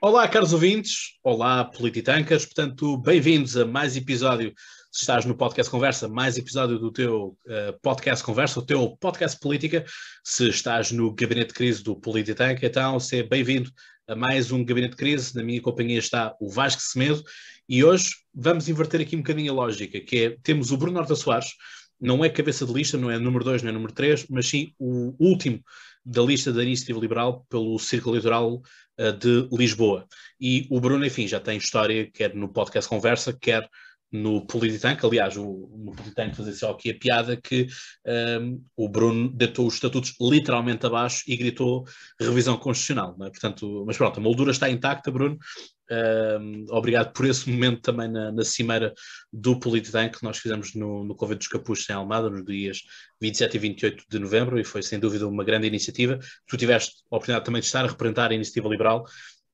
Olá, caros ouvintes, olá, Polititancas, portanto, bem-vindos a mais episódio, se estás no Podcast Conversa, mais episódio do teu uh, Podcast Conversa, o teu Podcast Política, se estás no Gabinete de Crise do Polititanca, então, seja bem-vindo a mais um Gabinete de Crise, na minha companhia está o Vasco Semedo, e hoje vamos inverter aqui um bocadinho a lógica, que é, temos o Bruno Horta Soares, não é cabeça de lista, não é número 2, não é número 3, mas sim o último da lista da Iniciativa Liberal pelo Círculo Eleitoral uh, de Lisboa. E o Bruno, enfim, já tem história, quer no podcast Conversa, quer no Polititank. Aliás, o, no Polititank fazer só aqui a piada que um, ehm, o Bruno deitou os estatutos literalmente abaixo e gritou revisão constitucional. É? Portanto, mas pronto, a moldura está intacta, Bruno. Obrigado por esse momento também na, na cimeira do Polititank que nós fizemos no, no Convento dos Capuchos em Almada, nos dias 27 e 28 de novembro, e foi sem dúvida uma grande iniciativa. Tu tiveste a oportunidade também de estar a representar a iniciativa liberal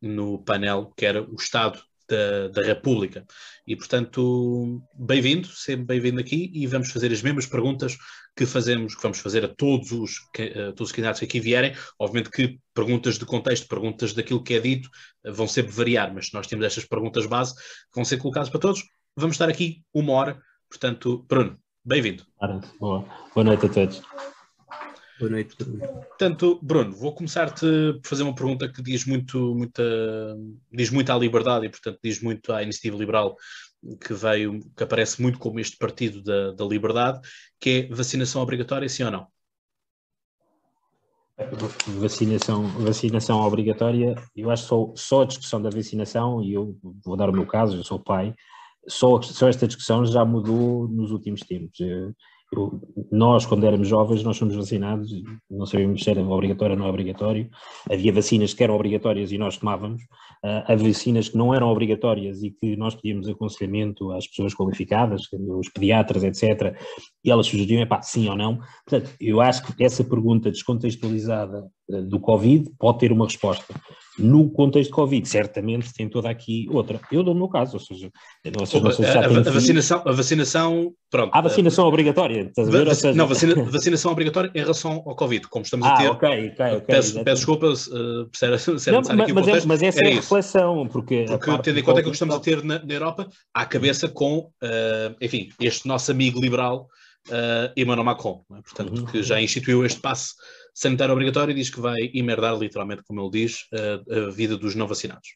no painel que era o Estado da, da, República. E, portanto, bem-vindo, sempre bem-vindo aqui e vamos fazer as mesmas perguntas que fazemos, que vamos fazer a todos os, a todos os candidatos que aqui vierem. Obviamente que perguntas de contexto, perguntas daquilo que é dito, vão sempre variar, mas nós temos estas perguntas base que vão ser colocadas para todos. Vamos estar aqui uma hora, portanto, Bruno, bem-vindo. Boa. Boa noite a todos. Boa noite, Bruno. Portanto, Bruno, vou começar-te por fazer uma pergunta que diz muito, muita, diz muito à liberdade e, portanto, diz muito à iniciativa liberal que veio, que aparece muito como este partido da, da liberdade, que é vacinação obrigatória, sim ou não? Vacinação, vacinação obrigatória, eu acho que só, só a discussão da vacinação, e eu vou dar o meu caso, eu sou pai, só, só esta discussão já mudou nos últimos tempos. Eu, nós, quando éramos jovens, nós fomos vacinados, não sabíamos se era obrigatório ou não obrigatório. Havia vacinas que eram obrigatórias e nós tomávamos. Uh, havia vacinas que não eram obrigatórias e que nós pedíamos aconselhamento às pessoas qualificadas, os pediatras, etc. E elas sugeriam, é pá, sim ou não. Portanto, eu acho que essa pergunta descontextualizada do Covid pode ter uma resposta. No contexto de Covid, certamente tem toda aqui outra. Eu dou o meu caso, ou seja, não sei, não sei se já a, a, vacinação, a vacinação, pronto. Há vacinação uh, obrigatória, estás a ver? Seja... Não, vacina, vacinação obrigatória em relação ao Covid, como estamos ah, a ter. ok, ok, ok. Peço, peço desculpas uh, se era, se não, mas, mas, é, mas essa é a reflexão, porque... Porque tendo em conta que o que estamos a ter na, na Europa, à cabeça com, uh, enfim, este nosso amigo liberal, uh, Emmanuel Macron, é? portanto, uhum. que já instituiu este passe sanitário obrigatório diz que vai emerdar, literalmente, como ele diz, a, a vida dos não vacinados.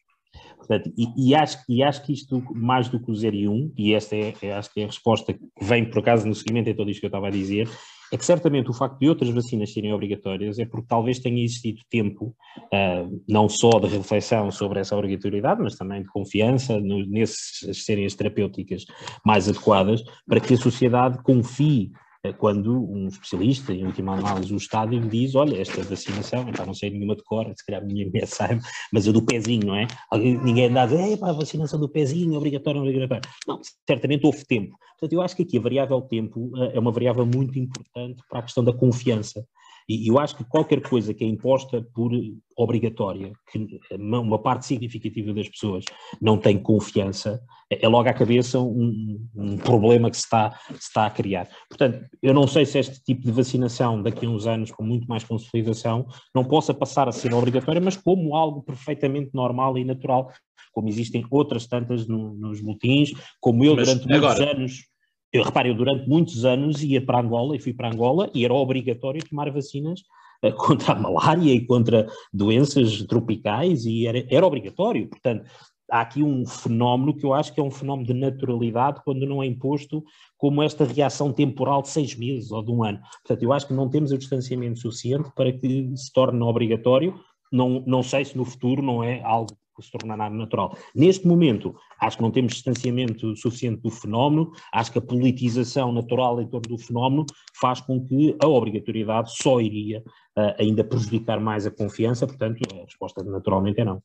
Portanto, e, e, acho, e acho que isto, mais do que o 0 e 1, um, e esta é, é, acho que é a resposta que vem, por acaso, no seguimento em tudo isto que eu estava a dizer, é que certamente o facto de outras vacinas serem obrigatórias é porque talvez tenha existido tempo, uh, não só de reflexão sobre essa obrigatoriedade, mas também de confiança no, nesses serem as terapêuticas mais adequadas, para que a sociedade confie quando um especialista, em última análise o Estado, diz, olha, esta vacinação, então não sei nenhuma de cor, se calhar ninguém sabe, mas a do pezinho, não é? Ninguém anda a dizer, a vacinação do pezinho, obrigatória, obrigatória. Não, certamente houve tempo. Portanto, eu acho que aqui a variável tempo eh, é uma variável muito importante para a questão da confiança. E eu acho que qualquer coisa que é imposta por obrigatória, que uma parte significativa das pessoas não tem confiança, é logo à cabeça um, um problema que se está, se está a criar. Portanto, eu não sei se este tipo de vacinação daqui a uns anos, com muito mais consolidação, não possa passar a ser obrigatória, mas como algo perfeitamente normal e natural, como existem outras tantas no, nos boletins, como eu mas durante muitos agora... anos eu repare, eu durante muitos anos ia para Angola e fui para Angola e era obrigatório tomar vacinas uh, contra a malária e contra doenças tropicais e era, era obrigatório. Portanto, há aqui um fenómeno que eu acho que é um fenómeno de naturalidade quando não é imposto como esta reação temporal de seis meses ou de um ano. Portanto, eu acho que não temos o distanciamento suficiente para que se torne obrigatório. Não, não sei se no futuro não é algo se tornará natural. Neste momento, acho que não temos distanciamento suficiente do fenómeno, acho que a politização natural em torno do fenómeno faz com que a obrigatoriedade só iria uh, ainda prejudicar mais a confiança, portanto, a resposta naturalmente é não.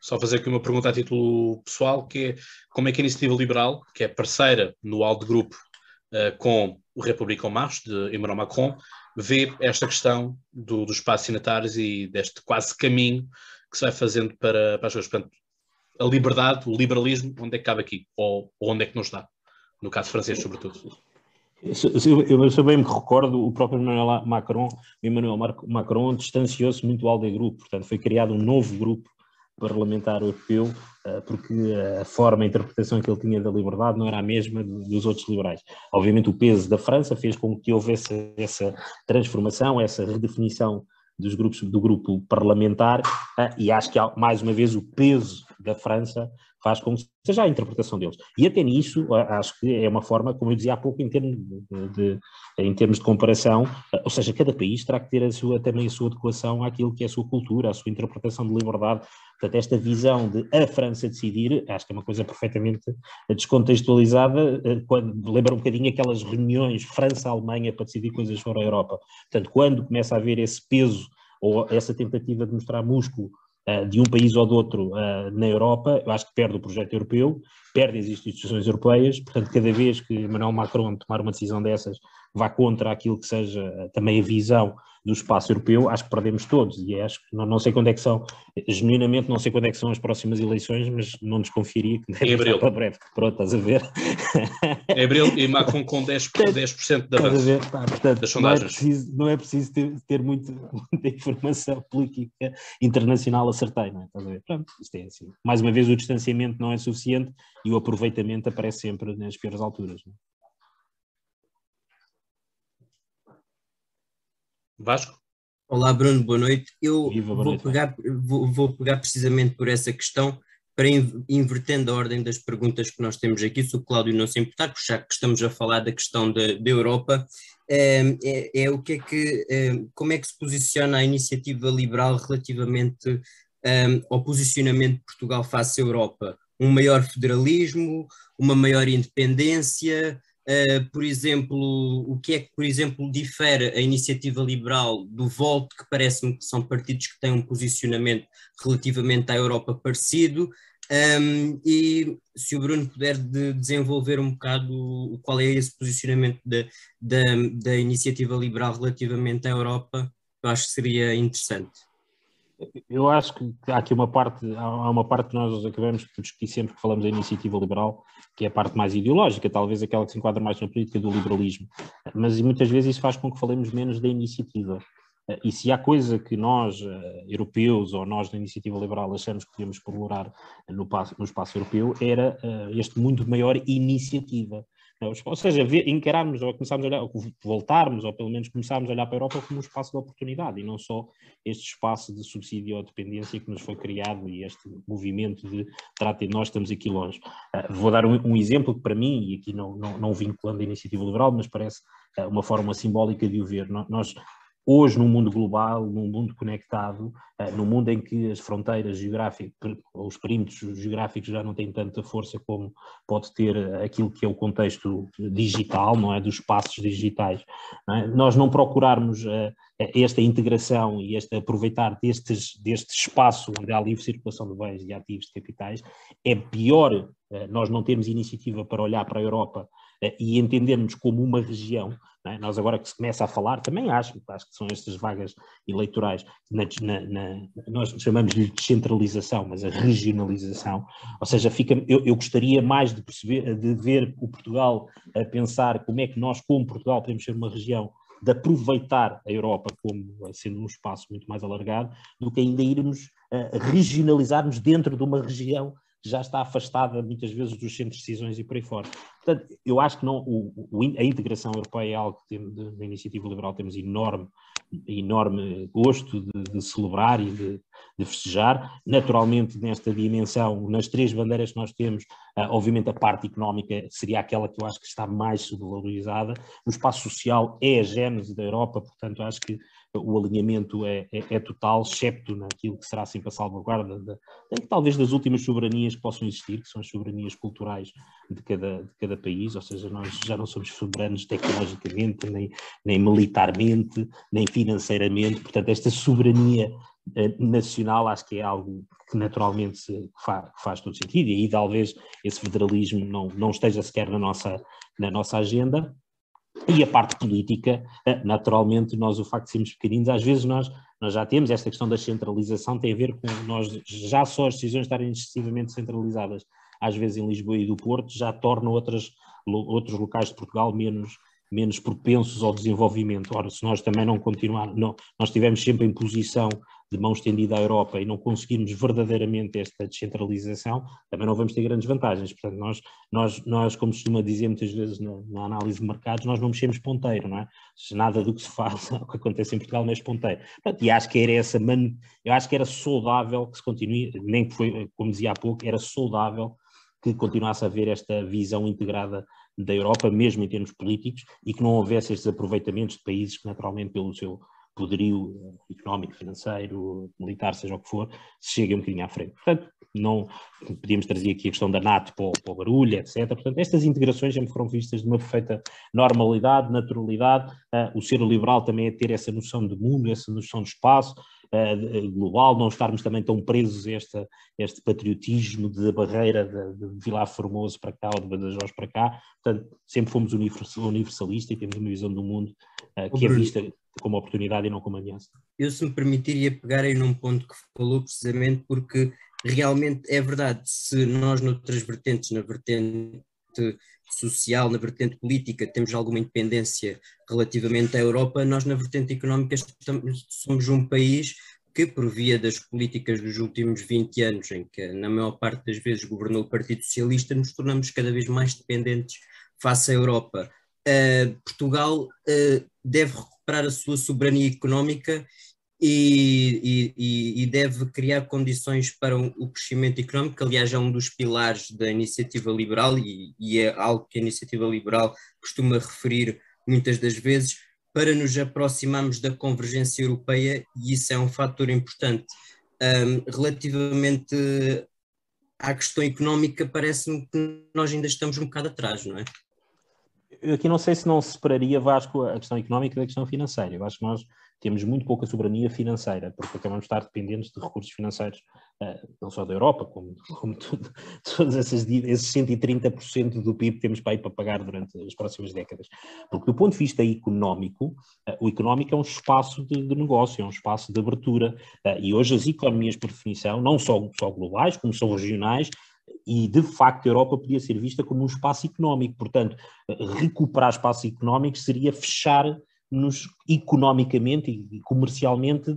Só fazer aqui uma pergunta a título pessoal, que é como é que a Iniciativa Liberal, que é parceira no Alto Grupo uh, com o República en Marche, de Emmanuel Macron, vê esta questão do, dos espaços sanitários e deste quase caminho que se vai fazendo para, para as coisas. Portanto, a liberdade, o liberalismo, onde é que cabe aqui? Ou, ou onde é que não está? No caso francês, sobretudo. Eu, eu bem me recordo, o próprio Emmanuel Macron, Emmanuel Macron distanciou-se muito do ALDE Grupo, portanto foi criado um novo grupo parlamentar europeu, uh, porque a forma, a interpretação que ele tinha da liberdade não era a mesma dos outros liberais. Obviamente o peso da França fez com que houvesse essa transformação, essa redefinição dos grupos, do grupo parlamentar, uh, e acho que mais uma vez o peso da França faz com seja a interpretação deles. E até nisso, acho que é uma forma, como eu dizia há pouco, em termos de, de, em termos de comparação, ou seja, cada país terá que ter a sua, também a sua adequação àquilo que é a sua cultura, a sua interpretação de liberdade. Portanto, esta visão de a França decidir, acho que é uma coisa perfeitamente descontextualizada, eh, quando, lembra um bocadinho aquelas reuniões França-Alemanha para decidir coisas fora a Europa. Portanto, quando começa a haver esse peso ou essa tentativa de mostrar músculo de um país ou de outro uh, na Europa, eu acho que perde o projeto europeu, perde as instituições europeias, portanto, cada vez que Emmanuel Macron tomar uma decisão dessas, vá contra aquilo que seja uh, também a visão do espaço europeu, acho que perdemos todos, e acho que não, não, sei quando é que são, genuinamente não sei quando é que são as próximas eleições, mas não desconfiaria que deve abril. para breve. Pronto, estás a ver? Em abril e Macron com 10%, 10 da avanço ver, pá, portanto, das sondagens. Não é preciso, não é preciso ter, ter muito, muita informação política internacional acertei, não é? Estás a ver? Pronto, isto é assim. Mais uma vez o distanciamento não é suficiente e o aproveitamento aparece sempre nas piores alturas. Não é? Vasco? Olá, Bruno, boa noite. Eu Viva, vou, noite, pegar, vou, vou, pegar precisamente por essa questão, para invertendo a ordem das perguntas que nós temos aqui, se o Cláudio não se importar, porque já que estamos a falar da questão da, da Europa, é, é, é, o que é que, é, como é que se posiciona a iniciativa liberal relativamente ao posicionamento de Portugal face à Europa? Um maior federalismo, uma maior independência, Uh, por exemplo, o que é que, por exemplo, difere a iniciativa liberal do Volt, que parece-me que são partidos que têm um posicionamento relativamente à Europa parecido, um, e se o Bruno puder de desenvolver um bocado qual é esse posicionamento da, da, da iniciativa liberal relativamente à Europa, eu acho que seria interessante. Eu acho que há aqui uma parte, há uma parte que nós acabamos por discutir sempre que falamos da iniciativa liberal, que é a parte mais ideológica, talvez aquela que se enquadra mais na política do liberalismo. Mas muitas vezes isso faz com que falemos menos da iniciativa. E se há coisa que nós, eh, europeus, ou nós da iniciativa liberal, achamos que podíamos explorar no, no espaço europeu, era eh, este muito maior iniciativa. Ou seja, encararmos ou começarmos a olhar, voltarmos, ou pelo menos começarmos a olhar para a Europa como um espaço de oportunidade e não só este espaço de subsídio ou dependência que nos foi criado e este movimento de tratem nós estamos aqui longe. Uh, vou dar um, um, exemplo que para mim, e aqui não, não, não vinculando a iniciativa liberal, mas parece uh, uma forma simbólica de o ver. Nós Hoje, num mundo global, num mundo conectado, uh, num mundo em que as fronteiras geográficas, os perímetros geográficos já não têm tanta força como pode ter aquilo que é o contexto digital, não é? Dos espaços digitais, não é? nós não procurarmos uh, esta integração e este aproveitar destes, deste espaço onde há livre circulação de bens e ativos de capitais, é pior nós não termos iniciativa para olhar para a Europa e entendermos como uma região é? Nós agora que se começa a falar, também acho, acho que são estas vagas eleitorais, na, na, nós chamamos de descentralização, mas a regionalização, ou seja, fica, eu, eu, gostaria mais de perceber, de ver o Portugal a pensar como é que nós, como Portugal, podemos ser uma região de aproveitar a Europa como sendo um espaço muito mais alargado, do que ainda irmos uh, regionalizarmos dentro de uma região já está afastada muitas vezes dos centros de decisões e por aí fora. Portanto, eu acho que não, o, o, a integração europeia é algo que na iniciativa liberal temos enorme, enorme gosto de, de celebrar e de, de, festejar. Naturalmente, nesta dimensão, nas três bandeiras que nós temos, uh, obviamente a parte económica seria aquela que eu acho que está mais subvalorizada. O espaço social é a gênese da Europa, portanto, acho que o alinhamento é, é, é, total, excepto naquilo que será sempre a salvaguarda de, de, talvez das últimas soberanias que possam existir, que são as soberanias culturais de cada, de cada país, ou seja, nós já não somos soberanos tecnologicamente, nem, nem militarmente, nem financeiramente, portanto esta soberania eh, nacional acho que é algo que naturalmente se, faz, faz todo sentido e aí talvez esse federalismo não, não esteja sequer na nossa, na nossa agenda, e a parte política, eh, naturalmente, nós o facto de sermos pequeninos, às vezes nós, nós já temos esta questão da centralização, tem a ver com nós, já só as decisões estarem excessivamente centralizadas, às vezes em Lisboa e do Porto, já tornam outras, outros locais de Portugal menos, menos propensos ao desenvolvimento. Ora, se nós também não continuarmos, nós estivermos sempre em posição de mão estendida à Europa e não conseguirmos verdadeiramente esta descentralização, também não vamos ter grandes vantagens. Portanto, nós, nós, nós como costuma dizer muitas vezes na, na, análise de mercados, nós não mexemos ponteiro, não é? Nada do que se faz, o que acontece em Portugal mexe ponteiro. Portanto, e acho que era essa, man, eu acho que era saudável que se continue, nem que foi, como dizia há pouco, era saudável que continuasse a haver esta visão integrada da Europa, mesmo em termos políticos, e que não houvesse estes aproveitamentos de países que naturalmente pelo seu poderio económico, financeiro, militar, seja o que for, se chegue um bocadinho à frente. Portanto, não podíamos trazer aqui a questão da NATO para o, para o barulho, etc. Portanto, estas integrações sempre foram vistas de uma perfeita normalidade, naturalidade. Uh, o ser liberal também é ter essa noção de mundo, essa noção de espaço, uh, global, não estarmos também tão presos a este, este patriotismo de barreira de, de Vilar Formoso para cá ou de Badajoz para cá. Portanto, sempre fomos universalistas e temos uma visão do mundo uh, que é vista como oportunidade e não como ameaça. Eu, se me permitiria pegar aí num ponto que falou, precisamente porque realmente é verdade, se nós noutras vertentes, na vertente social, na vertente política, temos alguma independência relativamente à Europa, nós na vertente económica estamos, somos um país que, por via das políticas dos últimos 20 anos, em que na maior parte das vezes governou o Partido Socialista, nos tornamos cada vez mais dependentes face à Europa. Uh, Portugal uh, deve recuperar a sua soberania económica e, e, e, deve criar condições para o crescimento económico, que aliás é um dos pilares da iniciativa liberal e, e, é algo que a iniciativa liberal costuma referir muitas das vezes, para nos aproximarmos da convergência europeia e isso é um fator importante. Um, relativamente à questão económica, parece-me que nós ainda estamos um bocado atrás, não é? Eu aqui não sei se não se separaria, Vasco, a questão económica da questão financeira. Eu acho que nós temos muito pouca soberania financeira, porque acabamos de estar dependentes de recursos financeiros, uh, não só da Europa, como, como todos esses, esses 130% do PIB temos para ir para pagar durante as próximas décadas. Porque do ponto de vista económico, uh, o económico é um espaço de, de negócio, é um espaço de abertura, uh, e hoje as economias, por definição, não só, só globais, como são regionais, e de facto a Europa podia ser vista como um espaço económico, portanto, recuperar espaços económicos seria fechar nos economicamente e comercialmente,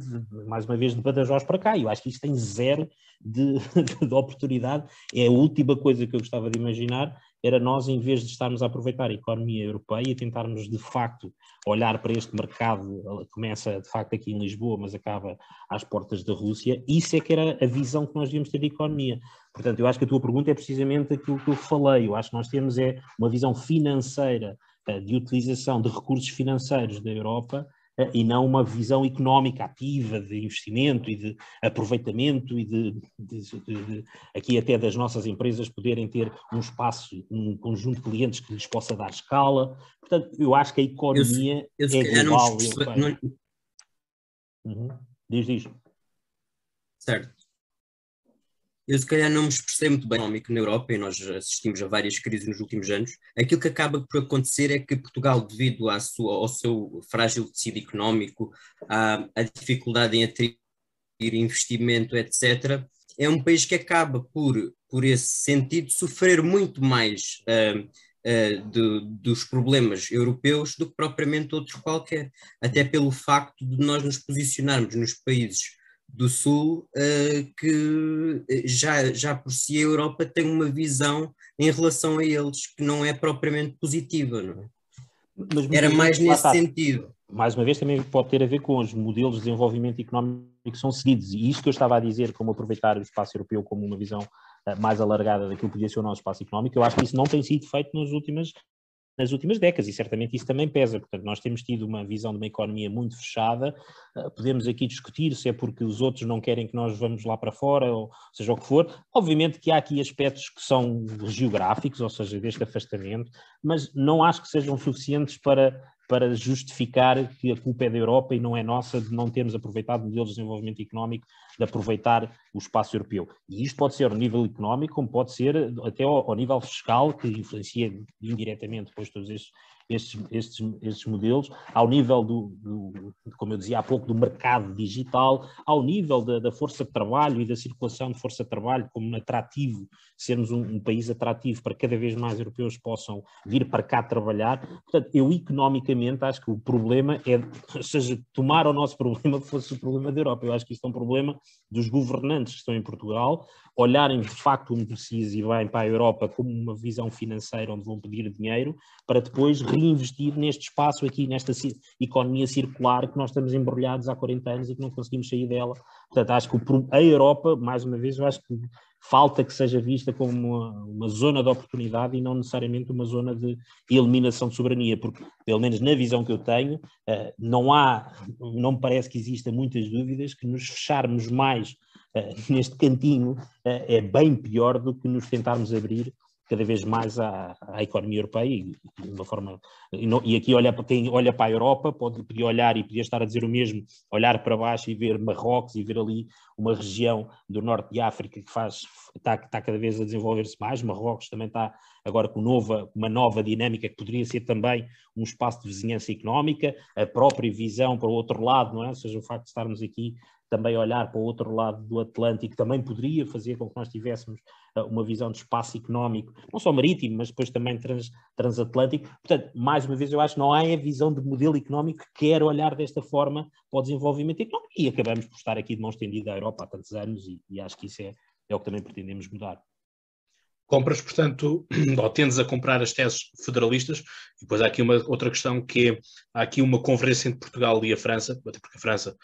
mais uma vez, de Badajoz para cá. Eu acho que isto tem zero de, de, oportunidade. É a última coisa que eu gostava de imaginar, era nós, em vez de estarmos a aproveitar a economia europeia e tentarmos, de facto, olhar para este mercado, começa, de facto, aqui em Lisboa, mas acaba às portas da Rússia, isso é que era a visão que nós devíamos ter da economia. Portanto, eu acho que a tua pergunta é precisamente aquilo que eu falei. Eu acho que nós temos é uma visão financeira de utilização de recursos financeiros da Europa eh, e não uma visão económica ativa de investimento e de aproveitamento e de, de, de, de, aqui até das nossas empresas poderem ter um espaço, um conjunto de clientes que lhes possa dar escala. Portanto, eu acho que a economia eu, eu, é global. Não, não... Uhum. Diz, diz. Certo eu se calhar não me expressei muito bem económico na Europa e nós assistimos a várias crises nos últimos anos. Aquilo que acaba por acontecer é que Portugal, devido à sua, ao seu frágil tecido económico, à, à dificuldade em atrair investimento, etc., é um país que acaba por, por esse sentido, sofrer muito mais uh, uh, dos problemas europeus do que propriamente outros qualquer. Até pelo facto de nós nos posicionarmos nos países do Sul uh, que eh, já, já por si a Europa tem uma visão em relação a eles que não é propriamente positiva, não é? Mas, Era mais nesse está. sentido. Mais uma vez, também pode ter a ver com os modelos de desenvolvimento económico que são seguidos. E isto que eu estava a dizer, como aproveitar o espaço europeu como uma visão uh, mais alargada daquilo que podia ser o nosso espaço económico, eu acho que isso não tem sido feito nas últimas nas últimas décadas, e certamente isso também pesa. Portanto, nós temos tido uma visão de uma economia muito fechada. Ah, podemos aqui discutir se é porque os outros não querem que nós vamos lá para fora, ou seja o que for. Obviamente que há aqui aspectos que são geográficos, ou seja, deste afastamento, mas não acho que sejam suficientes para para justificar que a culpa é da Europa e não é nossa de não termos aproveitado modelos de desenvolvimento económico, de aproveitar o espaço europeu. E isto pode ser ao nível económico, como pode ser até ao, ao nível fiscal, que influencia indiretamente depois todos estes, estes, estes, estes modelos, ao nível do, do, como eu dizia há pouco, do mercado digital, ao nível da, da, força de trabalho e da circulação de força de trabalho como atrativo, sermos um, um, país atrativo para cada vez mais europeus possam vir para cá trabalhar. Portanto, eu economicamente acho que o problema é, ou seja, tomar o nosso problema fosse o problema da Europa. Eu acho que isto é um problema dos governantes que estão em Portugal, olharem de facto onde precisa e bem para a Europa como uma visão financeira onde vão pedir dinheiro, para depois reinvestir neste espaço aqui, nesta economia circular que nós estamos embrulhados há 40 anos e que não conseguimos sair dela. Portanto, acho que a Europa, mais uma vez, eu acho que falta que seja vista como uma, uma, zona de oportunidade e não necessariamente uma zona de eliminação de soberania, porque, pelo menos na visão que eu tenho, uh, não há, não me parece que exista muitas dúvidas que nos fecharmos mais uh, neste cantinho uh, é bem pior do que nos tentarmos abrir cada vez mais à, à economia europeia e, de uma forma e, não, e, aqui olha quem olha para a Europa pode podia olhar e podia estar a dizer o mesmo olhar para baixo e ver Marrocos e ver ali uma região do norte de África que faz está, está cada vez a desenvolver-se mais. Marrocos também está agora com nova, uma nova dinâmica que poderia ser também um espaço de vizinhança económica a própria visão para o outro lado não é? Ou seja o facto de estarmos aqui também olhar para o outro lado do Atlântico também poderia fazer com que nós tivéssemos uh, uma visão de espaço económico, não só marítimo, mas depois também trans, transatlântico. Portanto, mais uma vez, eu acho que não há a visão de modelo económico que quer olhar desta forma para o desenvolvimento económico e acabamos por estar aqui de mão estendida à Europa há tantos anos e, e acho que isso é, é o que também pretendemos mudar. Compras, portanto, ou tendes a comprar as teses federalistas, e depois há aqui uma outra questão que é, há aqui uma conferência entre Portugal e a França, até porque a França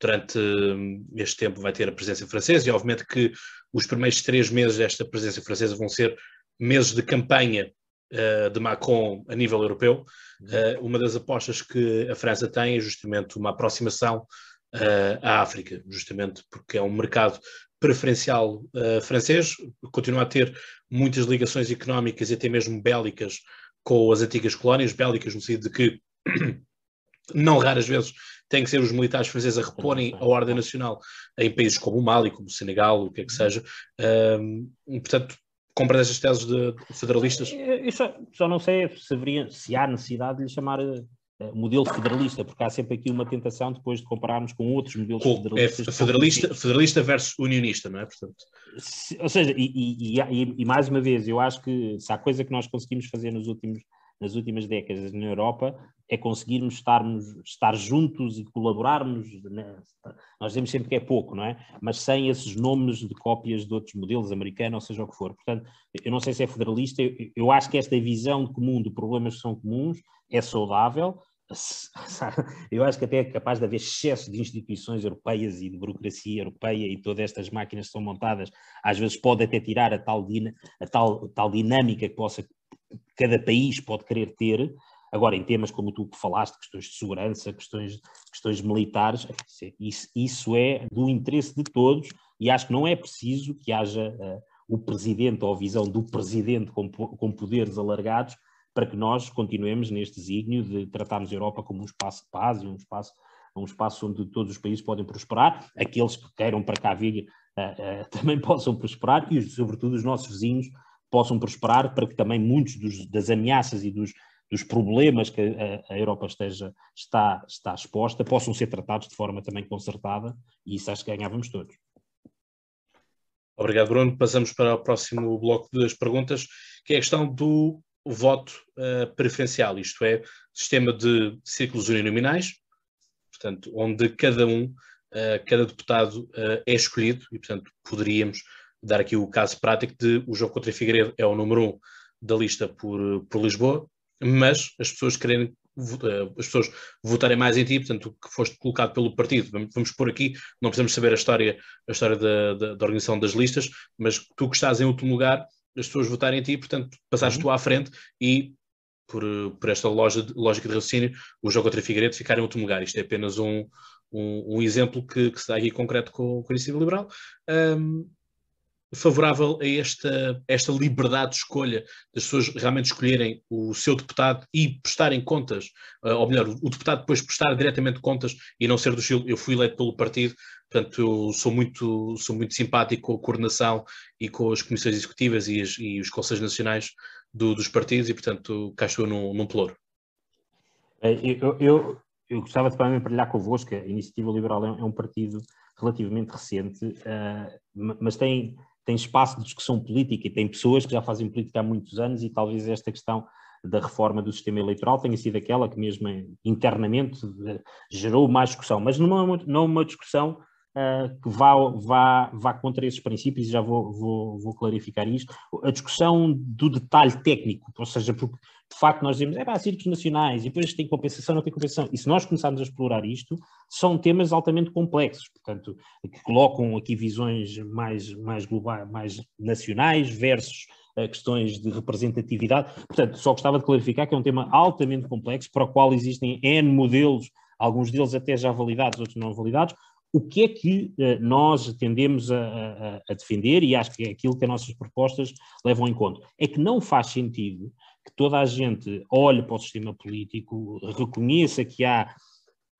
durante hum, este tempo vai ter a presença francesa e obviamente que os primeiros três meses desta presença francesa vão ser meses de campanha uh, de Macron a nível europeu. Uh, uma das apostas que a França tem é justamente uma aproximação uh, à África, justamente porque é um mercado preferencial francês, continua a ter muitas ligações económicas e até mesmo bélicas com as antigas colónias, bélicas no sentido de que não raras vezes têm que ser os militares franceses a reporem a ordem nacional em países como o Mali, como o Senegal, o que é que seja. Um, portanto, compra essas teses de federalistas? Eu só, só não sei se, haveria, se há necessidade de lhe chamar uh, modelo federalista, porque há sempre aqui uma tentação depois de compararmos com outros modelos com, federalistas. É federalista, federalista versus unionista, não é? Portanto... Se, ou seja, e, e, e, e, mais uma vez, eu acho que se há coisa que nós conseguimos fazer nos últimos nas últimas décadas na Europa é conseguirmos estarmos, estar juntos e colaborarmos. Né? Nós dizemos sempre que é pouco, não é? Mas sem esses nomes de cópias de outros modelos americanos, ou seja o que for. Portanto, eu não sei se é federalista, eu, eu acho que esta visão comum de problemas que são comuns é saudável. Eu acho que até é capaz de haver excesso de instituições europeias e de burocracia europeia e todas estas máquinas que são montadas, às vezes pode até tirar a tal, a tal, tal dinâmica que possa cada país pode querer ter. Agora, em temas como tu falaste, questões de segurança, questões, questões militares, isso, isso é do interesse de todos e acho que não é preciso que haja uh, o presidente ou a visão do presidente com, com poderes alargados para que nós continuemos neste desígnio de tratarmos a Europa como um espaço de paz e um espaço, um espaço onde todos os países podem prosperar, aqueles que queiram para cá vir uh, uh, também possam prosperar e, sobretudo, os nossos vizinhos possam prosperar para que também muitos dos, das ameaças e dos, dos problemas que a, a, Europa esteja, está, está exposta possam ser tratados de forma também concertada e isso acho que ganhávamos todos. Obrigado, Bruno. Passamos para o próximo bloco das perguntas, que é a questão do voto uh, preferencial, isto é, sistema de círculos uninominais, portanto, onde cada um, uh, cada deputado uh, é escolhido e, portanto, poderíamos dar aqui o caso prático de o jogo contra Figueiredo é o número um da lista por, por Lisboa, mas as pessoas querem eh, as pessoas votarem mais em ti, portanto, que foste colocado pelo partido. Vamos pôr aqui, não precisamos saber a história, a história da, da, da, organização das listas, mas tu que estás em último lugar, as pessoas votarem em ti, portanto, passaste uhum. tu à frente e, por, por esta loja, lógica de raciocínio, o jogo contra Figueiredo ficar em último lugar. Isto é apenas um, um, um exemplo que, que, se dá aqui concreto com, com a Iniciativa Liberal. Um, favorável a esta, esta liberdade de escolha, das pessoas realmente escolherem o seu deputado e prestarem contas, uh, ou melhor, o, deputado depois prestar diretamente contas e não ser do estilo, eu fui eleito pelo partido, portanto eu sou muito, sou muito simpático com a coordenação e com as comissões executivas e, as, e os conselhos nacionais do, dos partidos e portanto cá estou num, num. É, eu, eu, eu gostava de também partilhar convosco, a Iniciativa Liberal é um partido relativamente recente, uh, mas tem, tem espaço de discussão política e tem pessoas que já fazem política há muitos anos e talvez esta questão da reforma do sistema eleitoral tenha sido aquela que mesmo internamente gerou mais discussão, mas não não uma discussão uh, que vá, vá, vá contra esses princípios, e já vou, vou, vou, clarificar isto, a discussão do detalhe técnico, ou seja, porque de facto nós dizemos, é pá, circos nacionais, e depois tem compensação, não tem compensação, e se nós começarmos a explorar isto, são temas altamente complexos, portanto, que colocam aqui visões mais, mais globais, mais nacionais versus uh, questões de representatividade, portanto, só gostava de clarificar que é um tema altamente complexo, para o qual existem N modelos, alguns deles até já validados, outros não validados, o que é que uh, nós tendemos a, a, a, defender, e acho que é aquilo que as nossas propostas levam em conta, é que não faz sentido que toda a gente olhe para o sistema político, reconheça que há,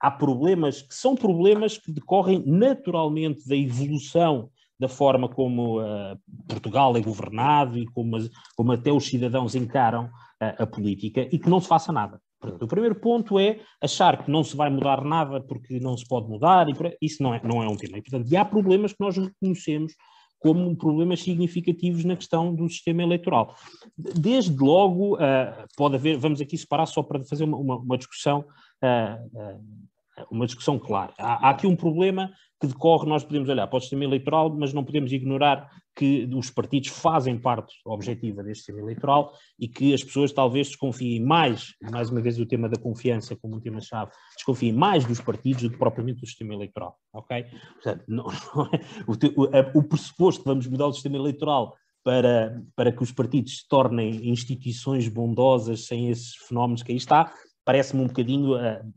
há problemas que são problemas que decorrem naturalmente da evolução da forma como uh, Portugal é governado e como, como até os cidadãos encaram uh, a política e que não se faça nada. O primeiro ponto é achar que não se vai mudar nada porque não se pode mudar, e isso não é, não é um tema. E, portanto, e há problemas que nós reconhecemos como problemas significativos na questão do sistema eleitoral. Desde logo, uh, pode haver, vamos aqui separar só para fazer uma, uma, uma discussão uh, uh, uma discussão clara. Há, há, aqui um problema que decorre, nós podemos olhar para o sistema eleitoral, mas não podemos ignorar que os partidos fazem parte objetiva deste sistema eleitoral e que as pessoas talvez desconfiem mais, mais uma vez o tema da confiança como um tema-chave, desconfiem mais dos partidos do que propriamente do sistema eleitoral, ok? Portanto, não, não é, o, o, pressuposto que vamos mudar o sistema eleitoral para, para que os partidos se tornem instituições bondosas sem esses fenómenos que aí está, parece-me um bocadinho uh,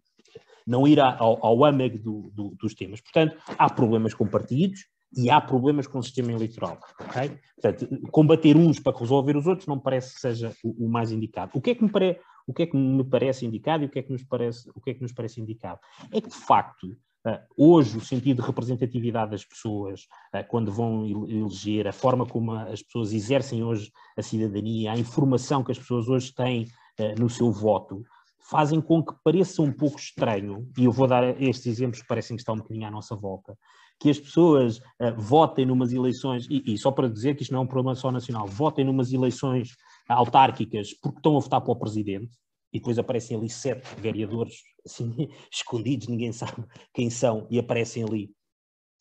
não ir ao, ao âmago do, do, dos temas. Portanto, há problemas com partidos e há problemas com o sistema eleitoral. Okay? Portanto, combater uns para resolver os outros não parece que seja o, o mais indicado. O que é que me parece o que é que me parece indicado e o que é que nos parece, o que é que nos parece indicado? É que, de facto, uh, hoje o sentido de representatividade das pessoas, uh, quando vão eleger, a forma como as pessoas exercem hoje a cidadania, a informação que as pessoas hoje têm uh, no seu voto, fazem com que pareça um pouco estranho, e eu vou dar estes exemplos que parecem que estão um bocadinho à nossa volta, que as pessoas uh, votem numas eleições, e, e, só para dizer que isto não é um problema só nacional, votem numas eleições autárquicas porque estão a votar para o presidente, e depois aparecem ali sete vereadores assim, escondidos, ninguém sabe quem são, e aparecem ali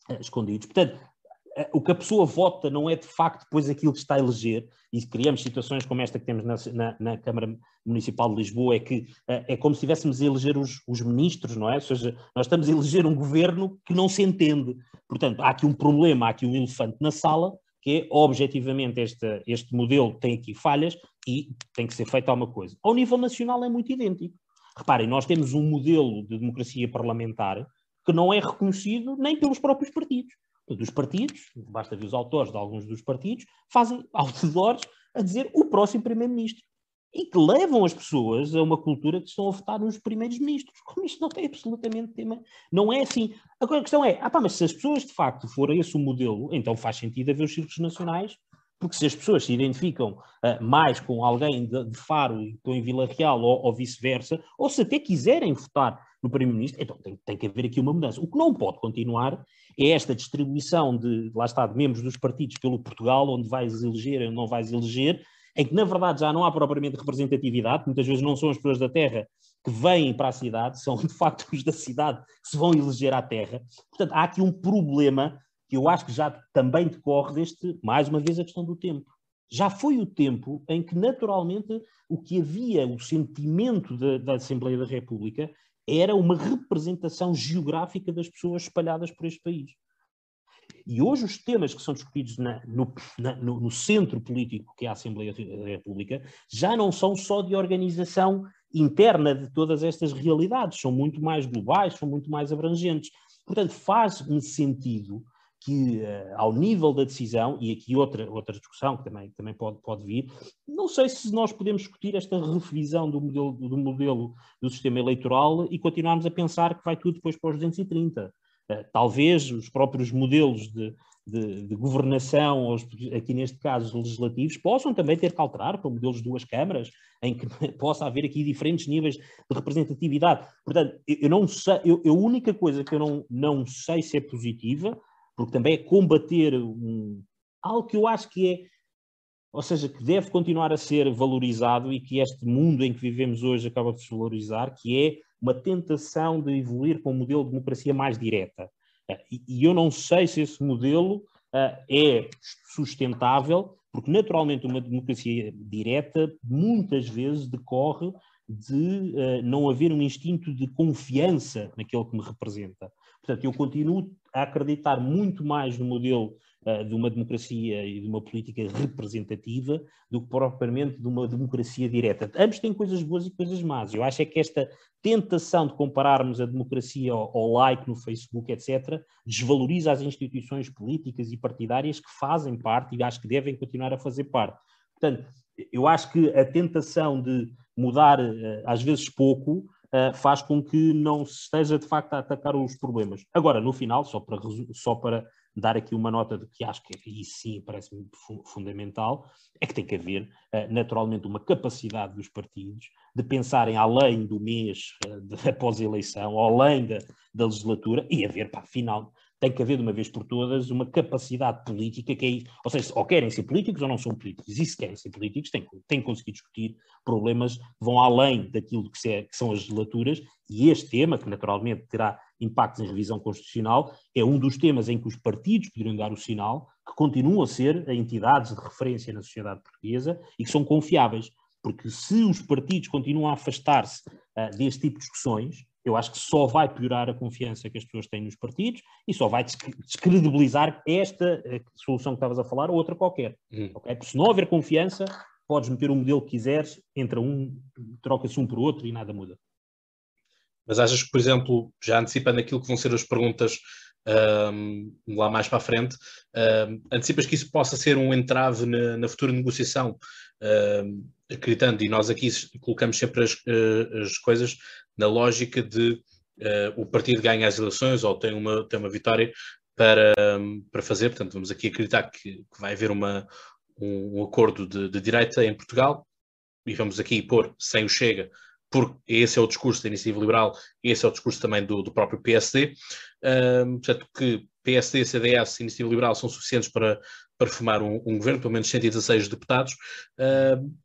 uh, escondidos. Portanto, o que a pessoa vota não é de facto depois aquilo que está a eleger, e criamos situações como esta que temos na, na, na Câmara Municipal de Lisboa, é que é, é como se estivéssemos a eleger os, os, ministros, não é? Ou seja, nós estamos a eleger um governo que não se entende. Portanto, há aqui um problema, há aqui um elefante na sala, que é, objetivamente, este, este modelo tem aqui falhas e tem que ser feita alguma coisa. Ao nível nacional é muito idêntico. Reparem, nós temos um modelo de democracia parlamentar que não é reconhecido nem pelos próprios partidos dos partidos, basta ver os autores de alguns dos partidos, fazem outdoors a dizer o próximo primeiro-ministro. E que levam as pessoas a uma cultura que estão a votar nos primeiros ministros. Como isto não é absolutamente tema. Não é assim. Agora a questão é, ah pá, mas se as pessoas de facto forem esse o modelo, então faz sentido haver os círculos nacionais, porque se as pessoas se identificam uh, mais com alguém de, de Faro e com em Vila Real ou, ou vice-versa, ou se até quiserem votar no Primeiro-Ministro, então tem, tem, que haver aqui uma mudança. O que não pode continuar é esta distribuição de, lá está, de membros dos partidos pelo Portugal, onde vais eleger ou não vais eleger, em que na verdade já não há propriamente representatividade, muitas vezes não são as pessoas da terra que vêm para a cidade, são de facto os da cidade que se vão eleger à terra. Portanto, há aqui um problema que eu acho que já também decorre deste, mais uma vez, a questão do tempo. Já foi o tempo em que, naturalmente, o que havia, o sentimento da, da Assembleia da República, era uma representação geográfica das pessoas espalhadas por este país. E hoje os temas que são discutidos na, no, na, no, no, centro político, que é a Assembleia da República, já não são só de organização interna de todas estas realidades, são muito mais globais, são muito mais abrangentes. Portanto, faz-me sentido que, uh, ao nível da decisão, e aqui outra, outra discussão que também, também pode, pode vir, não sei se nós podemos discutir esta revisão do modelo, do modelo do sistema eleitoral e continuarmos a pensar que vai tudo depois para os 230. Uh, talvez os próprios modelos de, de, de, governação, ou aqui neste caso legislativos, possam também ter que alterar para modelos de duas câmaras, em que possa haver aqui diferentes níveis de representatividade. Portanto, eu não sei, eu, a única coisa que eu não, não sei se é positiva, porque também é combater um, algo que eu acho que é, ou seja, que deve continuar a ser valorizado e que este mundo em que vivemos hoje acaba de se valorizar, que é uma tentação de evoluir para um modelo de democracia mais direta. E eu não sei se esse modelo é sustentável, porque naturalmente uma democracia direta muitas vezes decorre de não haver um instinto de confiança naquele que me representa. Portanto, eu continuo a acreditar muito mais no modelo uh, de uma democracia e de uma política representativa do que propriamente de uma democracia direta. Ambos têm coisas boas e coisas más. Eu acho é que esta tentação de compararmos a democracia ao, ao like no Facebook, etc., desvaloriza as instituições políticas e partidárias que fazem parte e acho que devem continuar a fazer parte. Portanto, eu acho que a tentação de mudar, uh, às vezes pouco, uh, faz com que não se esteja de facto a atacar os problemas. Agora, no final, só para, só para dar aqui uma nota de que acho que isso sim parece-me fundamental, é que tem que haver uh, naturalmente uma capacidade dos partidos de pensarem além do mês de, após a eleição, além da, da legislatura, e haver, para final, tem que haver de uma vez por todas uma capacidade política que é, ou seja, ou querem ser políticos ou não são políticos, e se querem ser políticos têm, têm que conseguir discutir problemas que vão além daquilo que, é, que são as legislaturas, e este tema, que naturalmente terá impactos em revisão constitucional, é um dos temas em que os partidos poderiam dar o sinal que continuam a ser entidades de referência na sociedade portuguesa e que são confiáveis, porque se os partidos continuam a afastar-se uh, deste tipo de discussões, eu acho que só vai piorar a confiança que as pessoas têm nos partidos e só vai descredibilizar esta eh, solução que estavas a falar ou outra qualquer. Hum. Okay? Porque se não houver confiança, podes meter o modelo que quiseres, entra um, troca-se um por outro e nada muda. Mas achas que, por exemplo, já antecipando aquilo que vão ser as perguntas um, lá mais para a frente, um, antecipas que isso possa ser um entrave na, na futura negociação, um, acreditando, e nós aqui colocamos sempre as, eh, as coisas na lógica de uh, o partido ganha as eleições ou tem uma, tem uma vitória para, para fazer, portanto vamos aqui acreditar que, que vai haver uma, um, um acordo de, de direita em Portugal, e vamos aqui pôr sem o Chega, porque esse é o discurso da Iniciativa Liberal, esse é o discurso também do, do próprio PSD, um, portanto que PSD, CDS e Iniciativa Liberal são suficientes para, para formar um, um governo, pelo menos 116 deputados. Um,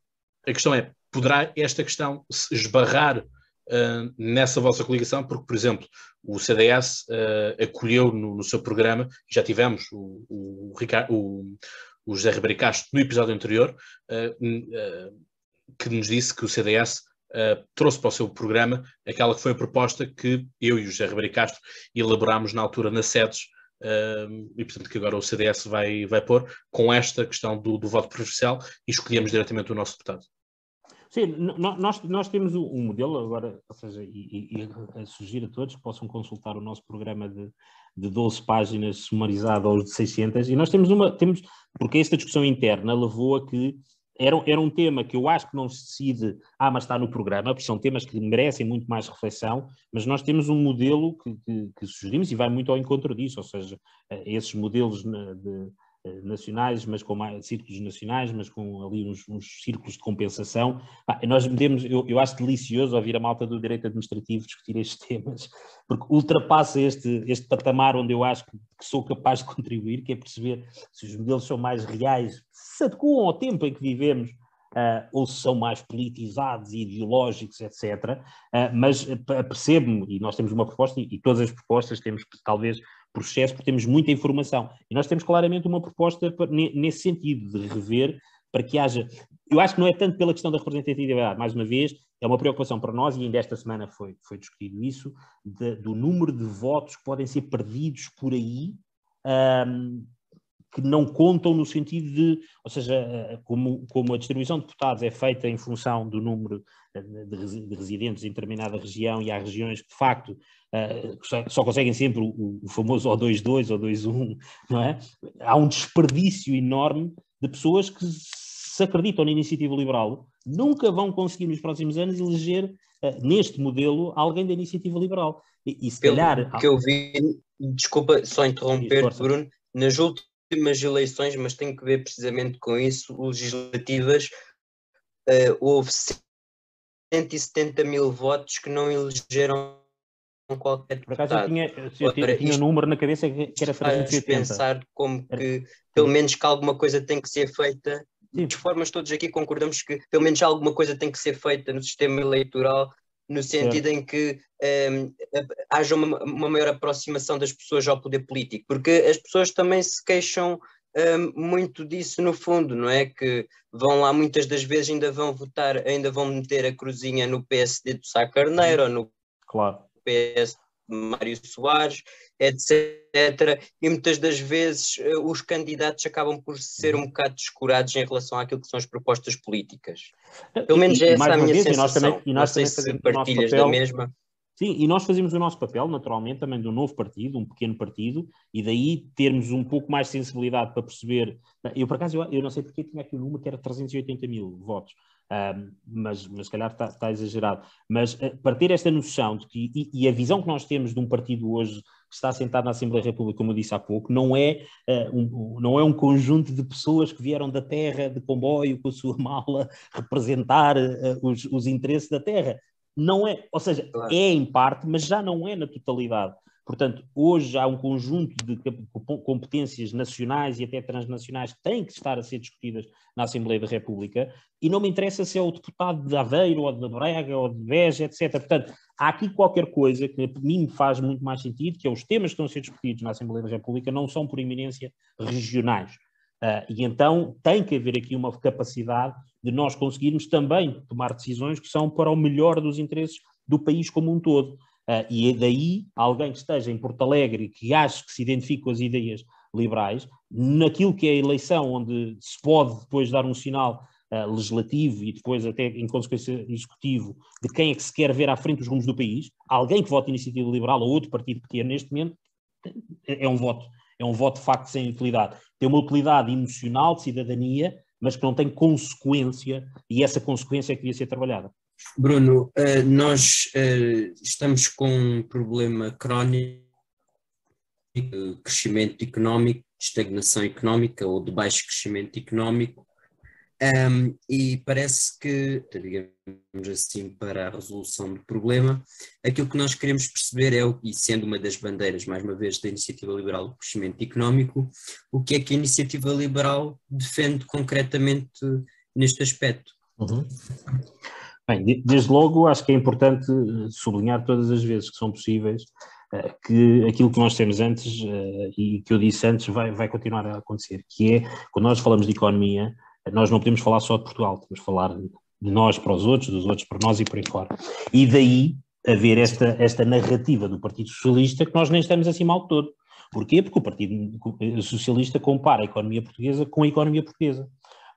a questão é, poderá esta questão esbarrar uh, nessa vossa coligação? Porque, por exemplo, o CDS uh, acolheu no, no, seu programa, já tivemos o, o, o, o José Ribeiro Castro no episódio anterior, uh, que nos disse que o CDS uh, trouxe para o seu programa aquela que foi a proposta que eu e o José Ribeiro Castro elaborámos na altura nas sedes, uh, e portanto que agora o CDS vai, vai pôr, com esta questão do, do voto preferencial, e escolhemos diretamente o nosso deputado. Sim, nós, nós temos um modelo agora, ou seja, e, e, e sugiro a todos que possam consultar o nosso programa de, de 12 páginas sumarizado aos de 600, e nós temos uma, temos, porque esta discussão interna levou a que era, era um tema que eu acho que não se decide, ah, mas está no programa, porque são temas que merecem muito mais reflexão, mas nós temos um modelo que, que, que sugerimos e vai muito ao encontro disso, ou seja, eh, esses modelos de, eh, nacionais, mas com mais, círculos nacionais, mas com ali uns, uns círculos de compensação. Ah, nós metemos, eu, eu, acho delicioso ouvir a malta do direito administrativo discutir estes temas, porque ultrapassa este, este patamar onde eu acho que, que sou capaz de contribuir, que é perceber se os modelos são mais reais, se adequam ao tempo em que vivemos, Uh, ou se são mais politizados e ideológicos, etc. Uh, mas uh, percebo-me, e nós temos uma proposta, e, e, todas as propostas temos talvez processo, porque temos muita informação. E nós temos claramente uma proposta nesse sentido, de rever para que haja. Eu acho que não é tanto pela questão da representatividade, mais uma vez, é uma preocupação para nós, e ainda esta semana foi, foi discutido isso, de, do número de votos que podem ser perdidos por aí. Um, que não contam no sentido de, ou seja, eh, como, como a distribuição de deputados é feita em função do número eh, de, residentes em determinada região e há regiões que de facto uh, só conseguem sempre o, o famoso O22 ou 21, não é? Há um desperdício enorme de pessoas que se acreditam na iniciativa liberal, nunca vão conseguir nos próximos anos eleger neste modelo alguém da iniciativa liberal. E, e se Pelo calhar. que eu vi, desculpa só interromper, Bruno, nas últimas últimas eleições, mas tem que ver precisamente com isso, legislativas, uh, houve 170 mil votos que não elegeram qualquer deputado. Por acaso eu tinha, eu tinha, tinha um número na cabeça que era 380. pensar como que, pelo menos que alguma coisa tem que ser feita, Sim. de formas todos aqui concordamos que pelo menos alguma coisa tem que ser feita no sistema eleitoral no sentido em que um, ehm, haja uma, uma, maior aproximação das pessoas ao poder político, porque as pessoas também se queixam um, ehm, muito disso no fundo, não é? Que vão lá muitas das vezes ainda vão votar, ainda vão meter a cruzinha no PSD do Sá Carneiro ou no claro. PS Mário Soares, etc. E muitas das vezes eh, os candidatos acabam por ser um bocado descurados em relação àquilo que são as propostas políticas. Pelo menos é essa a minha vez, sensação. E nós também, e nós sei se partilhas papel, da mesma. Sim, e nós fazemos o nosso papel, naturalmente, também de um novo partido, um pequeno partido, e daí termos um pouco mais sensibilidade para perceber. Eu, por acaso, eu, eu não sei porque tinha aqui o um número que era 380 mil votos mas, mas se calhar está, está exagerado. Mas para ter esta noção de que, e, e, a visão que nós temos de um partido hoje que está sentado na Assembleia da República, como eu disse há pouco, não é, uh, um, não é um conjunto de pessoas que vieram da terra de comboio com a sua mala representar uh, os, os interesses da terra. Não é, ou seja, é em parte, mas já não é na totalidade. Portanto, hoje há um conjunto de competências nacionais e até transnacionais que têm que estar a ser discutidas na Assembleia da República, e não me interessa se é o deputado de Aveiro, ou de Braga, ou de Beja, etc. Portanto, há aqui qualquer coisa que a mim faz muito mais sentido, que é os temas que estão a ser discutidos na Assembleia da República não são por eminência regionais. Uh, e então tem que haver aqui uma capacidade de nós conseguirmos também tomar decisões que são para o melhor dos interesses do país como um todo. Uh, e é daí alguém que esteja em Porto Alegre que acha que se identifica com as ideias liberais, naquilo que é a eleição, onde se pode depois dar um sinal uh, legislativo e depois até em consequência executivo de quem é que se quer ver à frente dos rumos do país, alguém que vote Iniciativa Liberal ou outro partido pequeno neste momento, é um voto. É um voto de facto sem utilidade. Tem uma utilidade emocional de cidadania, mas que não tem consequência, e essa consequência é que devia ser trabalhada. Bruno, uh, nós uh, estamos com um problema crónico de crescimento económico, estagnação económica ou de baixo crescimento económico, um, e parece que, digamos assim, para a resolução do problema, aquilo que nós queremos perceber é, e sendo uma das bandeiras, mais uma vez, da Iniciativa Liberal do Crescimento Económico, o que é que a Iniciativa Liberal defende concretamente neste aspecto? Uhum. Bem, desde logo acho que é importante eh, sublinhar todas as vezes que são possíveis eh, que aquilo que nós temos antes eh, e que eu disse antes vai, vai continuar a acontecer, que é, quando nós falamos de economia, nós não podemos falar só de Portugal, temos que falar de nós para os outros, dos outros para nós e por aí fora. E daí haver esta, esta narrativa do Partido Socialista que nós nem estamos assim mal de todo. Porquê? Porque o Partido Socialista compara a economia portuguesa com a economia portuguesa.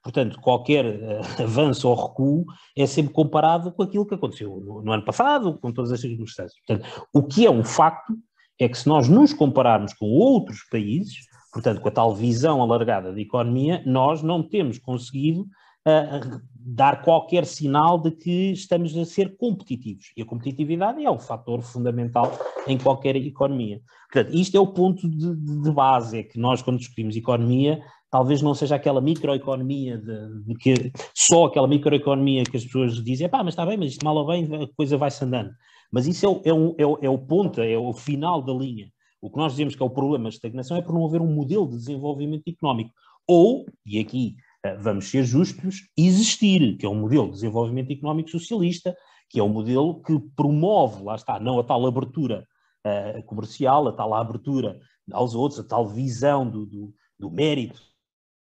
Portanto, qualquer uh, avanço ou recuo é sempre comparado com aquilo que aconteceu no, no ano passado, com todas as circunstâncias. Portanto, o que é um facto é que se nós nos compararmos com outros países, portanto, com a tal visão alargada de economia, nós não temos conseguido uh, dar qualquer sinal de que estamos a ser competitivos. E a competitividade é o fator fundamental em qualquer economia. Portanto, isto é o ponto de, de base, é que nós, quando discutimos economia, talvez não seja aquela microeconomia de, de, que só aquela microeconomia que as pessoas dizem, pá, mas está bem, mas isto mal ou bem a coisa vai-se andando. Mas isso é o, é, é, o, é o ponto, é o final da linha. O que nós dizemos que é o problema de estagnação é por não haver um modelo de desenvolvimento económico. Ou, e aqui uh, vamos ser justos, existir, que é um modelo de desenvolvimento económico socialista, que é um modelo que promove, lá está, não a tal abertura uh, comercial, a tal abertura aos outros, a tal visão do, do, do mérito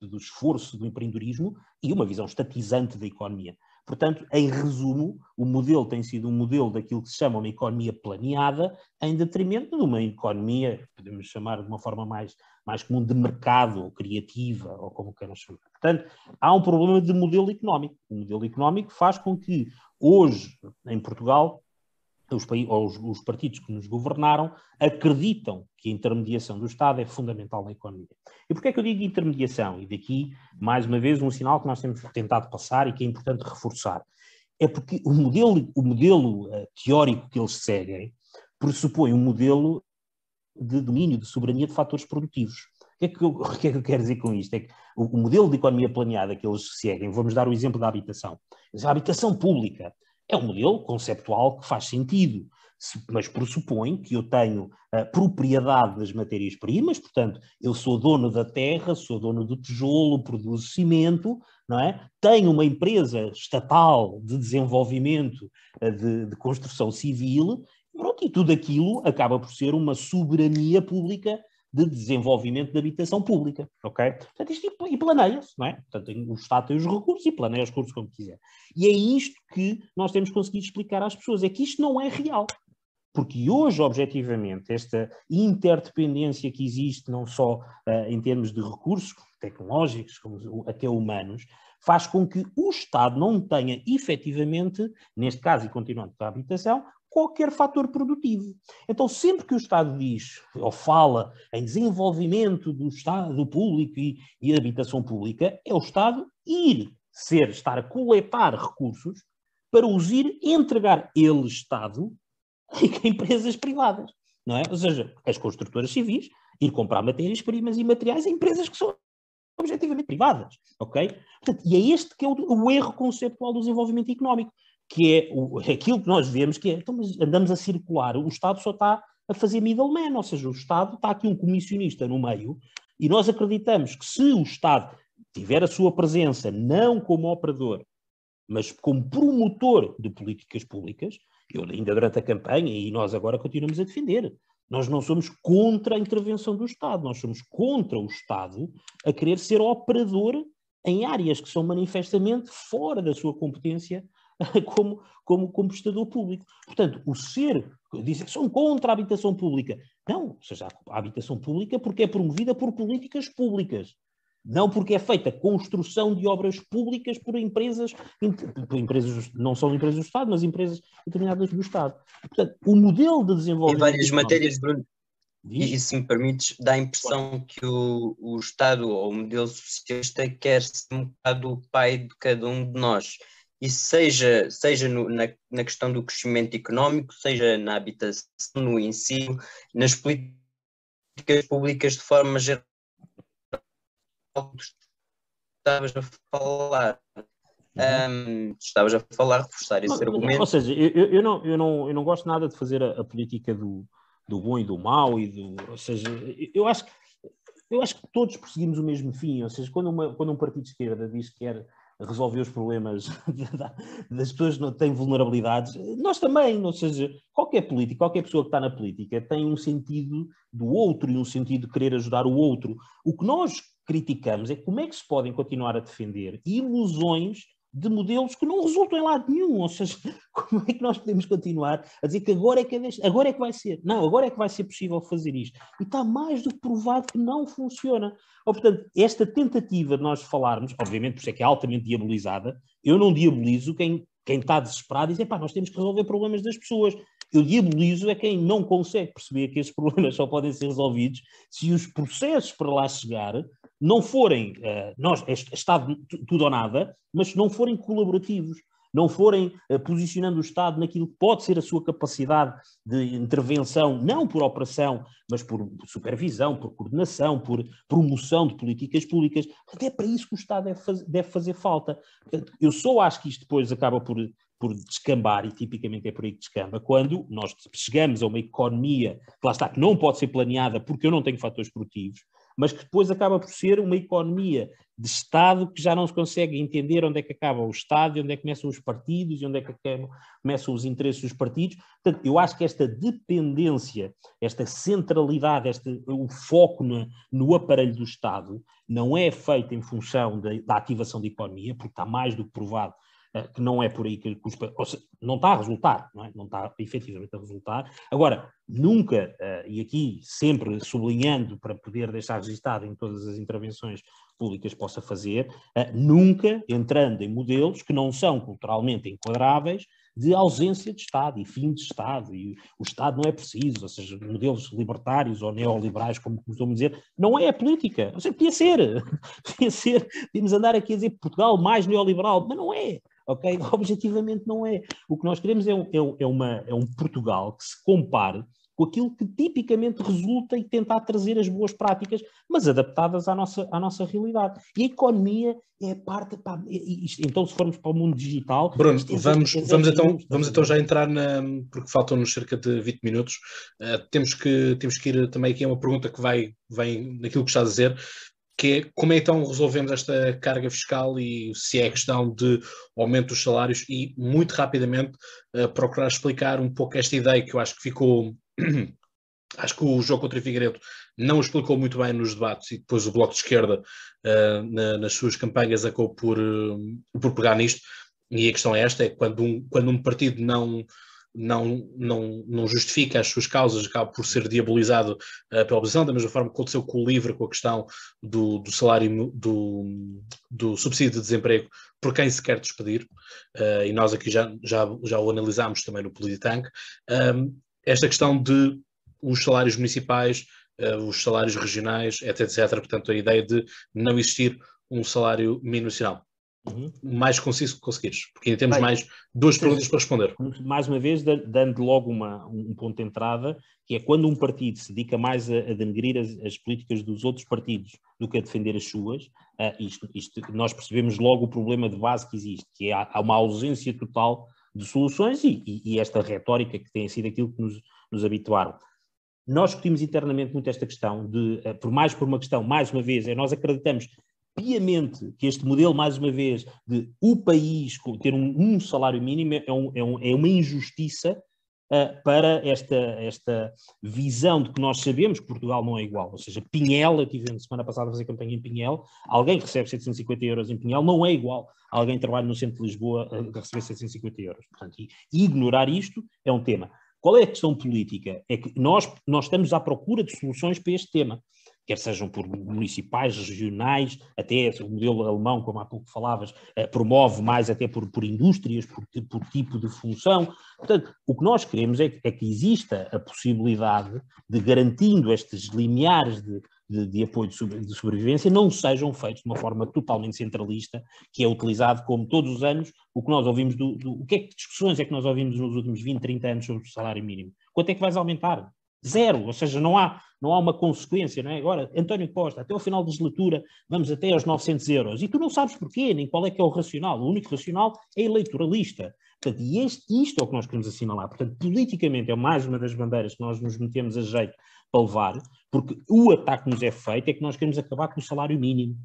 do esforço do empreendedorismo e uma visão estatizante da economia. Portanto, em resumo, o modelo tem sido um modelo daquilo que se chama uma economia planeada, em detrimento de uma economia, podemos chamar de uma forma mais, mais comum, de mercado, ou criativa, ou como queiram chamar. Portanto, há um problema de modelo económico. O modelo económico faz com que, hoje, em Portugal, os, os, os, partidos que nos governaram acreditam que a intermediação do Estado é fundamental na economia. E porquê é que eu digo intermediação? E daqui, mais uma vez, um sinal que nós temos tentado passar e que é importante reforçar. É porque o modelo, o modelo uh, teórico que eles seguem pressupõe um modelo de domínio, de soberania de fatores produtivos. O que, é que eu, o que é que eu quero dizer com isto? É que o, o modelo de economia planeada que eles seguem, vamos dar o exemplo da habitação. A habitação pública é um modelo conceptual que faz sentido, mas pressupõe que eu tenho a propriedade das matérias-primas, portanto, eu sou dono da terra, sou dono do tijolo, produzo cimento, não é? Tenho uma empresa estatal de desenvolvimento eh, de, de construção civil, pronto, e tudo aquilo acaba por ser uma soberania pública de desenvolvimento de habitação pública, ok? Portanto, isto e planeia-se, não é? Portanto, o Estado tem os recursos e planeia os recursos como quiser. E é isto que nós temos conseguido explicar às pessoas, é que isto não é real. Porque hoje, objetivamente, esta interdependência que existe, não só uh, em termos de recursos tecnológicos, como até humanos, faz com que o Estado não tenha efetivamente, neste caso e continuando com a habitação, qualquer fator produtivo. Então, sempre que o Estado diz ou fala em desenvolvimento do Estado público e, e habitação pública, é o Estado ir ser, estar a coletar recursos para os ir entregar ele, Estado, a empresas privadas, não é? Ou seja, as construtoras civis ir comprar matérias-primas e materiais a empresas que são objetivamente privadas, ok? Portanto, e é este que é o, o, erro conceptual do desenvolvimento económico, que é o, aquilo que nós vemos que é, então, andamos a circular, o Estado só está a fazer middleman, ou seja, o Estado está aqui um comissionista no meio, e nós acreditamos que se o Estado tiver a sua presença não como operador, mas como promotor de políticas públicas, eu ainda durante a campanha, e nós agora continuamos a defender, nós não somos contra a intervenção do Estado, nós somos contra o Estado a querer ser operador em áreas que são manifestamente fora da sua competência como, como, como prestador público. Portanto, o ser, dizem que são contra a habitação pública. Não, ou seja, a habitação pública porque é promovida por políticas públicas. Não porque é feita construção de obras públicas por empresas, por empresas não são empresas do Estado, mas empresas determinadas do Estado. Portanto, o modelo de desenvolvimento. Em várias matérias, Bruno, e se me permites, dá a impressão que o, o Estado ou o modelo socialista quer ser um bocado o pai de cada um de nós. E seja, seja no, na, na questão do crescimento económico, seja na habitação, no ensino, nas políticas públicas de forma geral estavas a falar. Um, estavas a falar, reforçar esse não, argumento. Ou seja, eu, eu, não, eu, não, eu não gosto nada de fazer a, a, política do, do bom e do mau, e do, ou seja, eu acho, eu acho que todos perseguimos o mesmo fim, ou seja, quando, uma, quando um partido de esquerda diz que quer resolver os problemas das pessoas que têm vulnerabilidades, nós também, ou seja, qualquer político, qualquer pessoa que está na política tem um sentido do outro e um sentido de querer ajudar o outro. O que nós criticamos é como é que se podem continuar a defender ilusões de modelos que não resultam em lado nenhum. Ou seja, como é que nós podemos continuar a dizer que agora é que, é deste, agora é que vai ser? Não, agora é que vai ser possível fazer isto. E está mais do que provado que não funciona. Ou, portanto, esta tentativa de nós falarmos, obviamente por isso é que é altamente diabolizada, eu não diabolizo quem, quem está desesperado e diz, pá, nós temos que resolver problemas das pessoas. Eu diabolizo é quem não consegue perceber que esses problemas só podem ser resolvidos se os processos para lá chegar não forem, uh, nós, é Estado tudo ou nada, mas não forem colaborativos, não forem uh, posicionando o Estado naquilo que pode ser a sua capacidade de intervenção, não por operação, mas por supervisão, por coordenação, por promoção de políticas públicas. Até para isso que o Estado deve, deve fazer falta. Eu só acho que isto depois acaba por, por descambar, e tipicamente é por aí que descamba, quando nós chegamos a uma economia que lá está, que não pode ser planeada porque eu não tenho fatores produtivos, mas que depois acaba por ser uma economia de Estado que já não se consegue entender onde é que acaba o Estado, e onde é que começam os partidos, e onde é que começam os interesses dos partidos. Portanto, eu acho que esta dependência, esta centralidade, este, o foco no, no aparelho do Estado não é feito em função de, da ativação da economia, porque está mais do que provado que não é por aí que custa, seja, não está a resultar, não, é? não está efetivamente a resultar. Agora, nunca, eh, e aqui sempre sublinhando para poder deixar registado em todas as intervenções públicas possa fazer, eh, nunca entrando em modelos que não são culturalmente enquadráveis de ausência de Estado e fim de Estado, e o Estado não é preciso, ou seja, modelos libertários ou neoliberais, como costumam dizer, não é a política, ou seja, podia ser, podia ser, podíamos andar aqui a dizer Portugal mais neoliberal, mas não é, ok? Objetivamente não é. O que nós queremos é um, é, é, uma, é um Portugal que se compare com aquilo que tipicamente resulta e tentar trazer as boas práticas, mas adaptadas à nossa, à nossa realidade. E a economia é parte. Pá, isto, então, se formos para o mundo digital. Bruno, é, vamos, é, vamos, então, vamos então já entrar na. porque faltam-nos cerca de 20 minutos. Uh, temos, que, temos que ir também aqui a uma pergunta que vai, vem naquilo que está a dizer que é como é então resolvemos esta carga fiscal e se é questão de aumento dos salários e muito rapidamente uh, procurar explicar um pouco esta ideia que eu acho que ficou acho que o jogo contra o Figueiredo não explicou muito bem nos debates e depois o Bloco de Esquerda uh, na, nas suas campanhas acabou por, uh, por pegar nisto. E a questão é esta, é quando um, quando um partido não não, não, não justifica as suas causas, acaba por ser diabolizado uh, pela oposição, da mesma forma que aconteceu com o LIVRE, com a questão do, do salário, do, do subsídio de desemprego, por quem se quer despedir, uh, e nós aqui já, já, já o analisámos também no Polititank, um, esta questão de os salários municipais, uh, os salários regionais, etc, etc, portanto a ideia de não existir um salário mínimo nacional. Uhum. mais conciso que conseguires, porque ainda temos Bem, mais duas perguntas para responder. Mais uma vez, dando logo uma, um ponto de entrada, que é quando um partido se dedica mais a, a denegrir as, as, políticas dos outros partidos do que a defender as suas, uh, isto, isto, nós percebemos logo o problema de base que existe, que é há uma ausência total de soluções e, e, e esta retórica que tem sido aquilo que nos, nos habituaram. Nós discutimos internamente muito esta questão de, uh, por mais por uma questão, mais uma vez, é nós acreditamos piamente que este modelo, mais uma vez, de o país ter um, um salário mínimo é, um, é, um, é uma injustiça uh, para esta, esta visão de que nós sabemos que Portugal não é igual. Ou seja, Pinhel, eu estive na semana passada a fazer campanha em Pinhel, alguém que recebe 750 euros em Pinhel não é igual a alguém que trabalha no centro de Lisboa a receber 750 euros. Portanto, e, ignorar isto é um tema. Qual é a questão política? É que nós, nós estamos à procura de soluções para este tema quer sejam por municipais, regionais, até o modelo alemão, como há pouco falavas, eh, promove mais até por, por indústrias, por, por, tipo de função. Portanto, o que nós queremos é, é que exista a possibilidade de, garantindo estes limiares de, de, de, apoio de, sobrevivência não sejam feitos de uma forma totalmente centralista, que é utilizado como todos os anos o que nós ouvimos do, do o que é que discussões é que nós ouvimos nos últimos 20, 30 anos sobre o salário mínimo? Quanto é que vais aumentar? Zero, ou seja, não há, não há uma consequência, não é? Agora, António Costa, até ao final da legislatura, vamos até aos 900 euros, e tu não sabes porquê, nem qual é que é o racional, o único racional é eleitoralista. Portanto, e este, isto é o que nós queremos assinalar. Portanto, politicamente é mais uma das bandeiras que nós nos metemos a jeito para levar, porque o ataque que nos é feito é que nós queremos acabar com o salário mínimo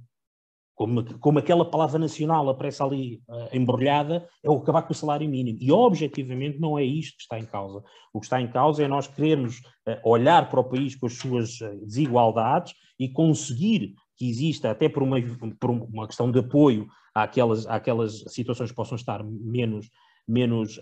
como, como aquela palavra nacional aparece ali uh, embrulhada, é o acabar com o salário mínimo. E objetivamente não é isto que está em causa. O que está em causa é nós querermos uh, olhar para o país com as suas uh, desigualdades e conseguir que exista, até por uma, por uma questão de apoio àquelas, àquelas situações que possam estar menos, menos,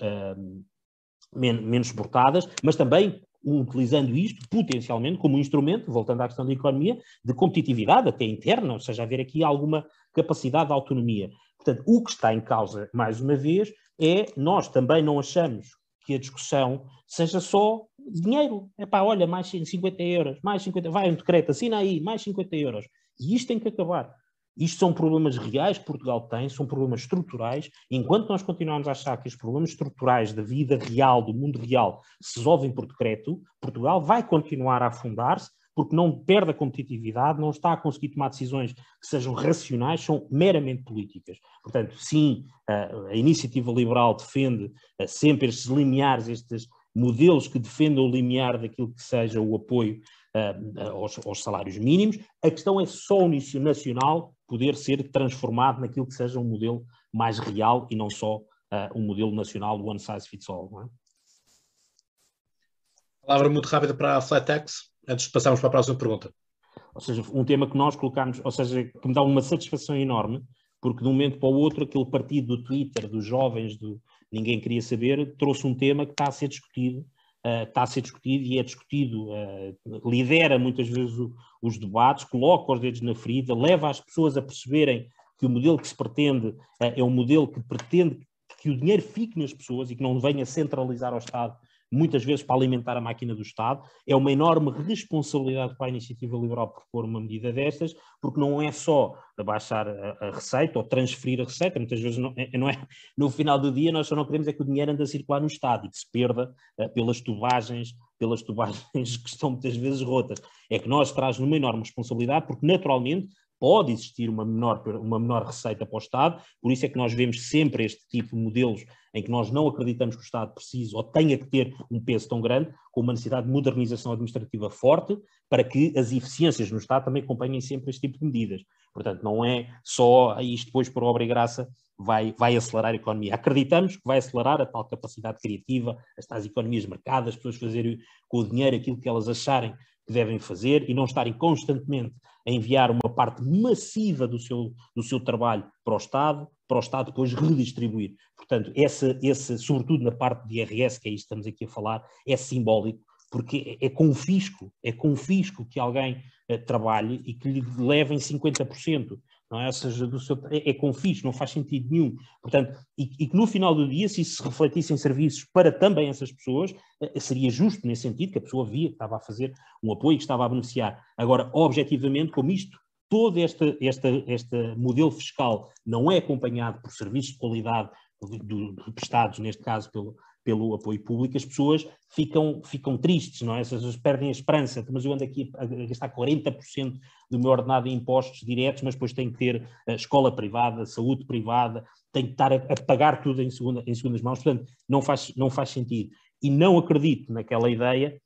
men menos suportadas, mas também utilizando isto potencialmente como um instrumento, voltando à questão da economia, de competitividade, até interna, ou seja, haver aqui alguma capacidade de autonomia. Portanto, o que está em causa, mais uma vez, é nós também não achamos que a discussão seja só dinheiro. É pá, olha, mais 50 euros, mais 50, vai um decreto, assina aí, mais 50 euros. E isto tem que acabar. Isto são problemas reais que Portugal tem, são problemas estruturais. Enquanto nós continuarmos a achar que os problemas estruturais da vida real, do mundo real, se resolvem por decreto, Portugal vai continuar a afundar-se porque não perde a competitividade, não está a conseguir tomar decisões que sejam racionais, são meramente políticas. Portanto, sim, a iniciativa liberal defende sempre estes limiares, estes modelos que defendam o limiar daquilo que seja o apoio aos, aos, salários mínimos. A questão é só nacional poder ser transformado naquilo que seja um modelo mais real e não só uh, um modelo nacional one size fits all. Não é? Palavra muito rápida para a Flat Tax, antes de passarmos para a próxima pergunta. Ou seja, um tema que nós colocamos, ou seja, que me dá uma satisfação enorme, porque de um momento para o outro, aquele partido do Twitter, dos jovens, do ninguém queria saber, trouxe um tema que está a ser discutido está a ser discutido e é discutido, uh, lidera muitas vezes o, os debates, coloca os dedos na ferida, leva as pessoas a perceberem que o modelo que se pretende uh, é um modelo que pretende que o dinheiro fique nas pessoas e que não venha centralizar ao Estado muitas vezes para alimentar a máquina do Estado. É uma enorme responsabilidade para a iniciativa liberal propor uma medida destas, porque não é só baixar a, receita ou transferir a receita, muitas vezes não é, não é, no final do dia nós só não queremos é que o dinheiro ande a circular no Estado e que se perda uh, pelas tubagens pelas tubagens que estão muitas vezes rotas. É que nós traz uma enorme responsabilidade, porque naturalmente pode existir uma menor, uma menor receita para o Estado, por isso é que nós vemos sempre este tipo de modelos em que nós não acreditamos que o Estado precise ou tenha que ter um peso tão grande, com uma necessidade de modernização administrativa forte, para que as eficiências no Estado também acompanhem sempre este tipo de medidas. Portanto, não é só isto depois por obra e graça vai, vai acelerar a economia. Acreditamos que vai acelerar a tal capacidade criativa, as tais economias de mercado, as pessoas fazerem com o dinheiro aquilo que elas acharem que devem fazer e não estarem constantemente enviar uma parte massiva do seu, do seu trabalho para o Estado, para o Estado depois redistribuir. Portanto, essa, esse, sobretudo na parte de IRS, que é isto que estamos aqui a falar, é simbólico, porque é, é com fisco, é com fisco que alguém uh, trabalhe e que lhe levem 50% não é? Ou seja, do seu, é, é confis, não faz sentido nenhum. Portanto, e, e, que no final do dia, se isso se refletisse em serviços para também essas pessoas, eh, seria justo nesse sentido, que a pessoa via que estava a fazer um apoio, que estava a beneficiar. Agora, objetivamente, como isto, todo este, este, este modelo fiscal não é acompanhado por serviços de qualidade do, do, prestados, neste caso pelo, pelo apoio público, as pessoas ficam, ficam tristes, não é? As pessoas perdem a esperança, mas eu ando aqui a gastar 40% do meu ordenado em impostos diretos, mas depois tenho que ter a escola privada, saúde privada, tenho que estar a, a pagar tudo em, segunda, em segundas mãos, portanto, não faz, não faz sentido. E não acredito naquela ideia,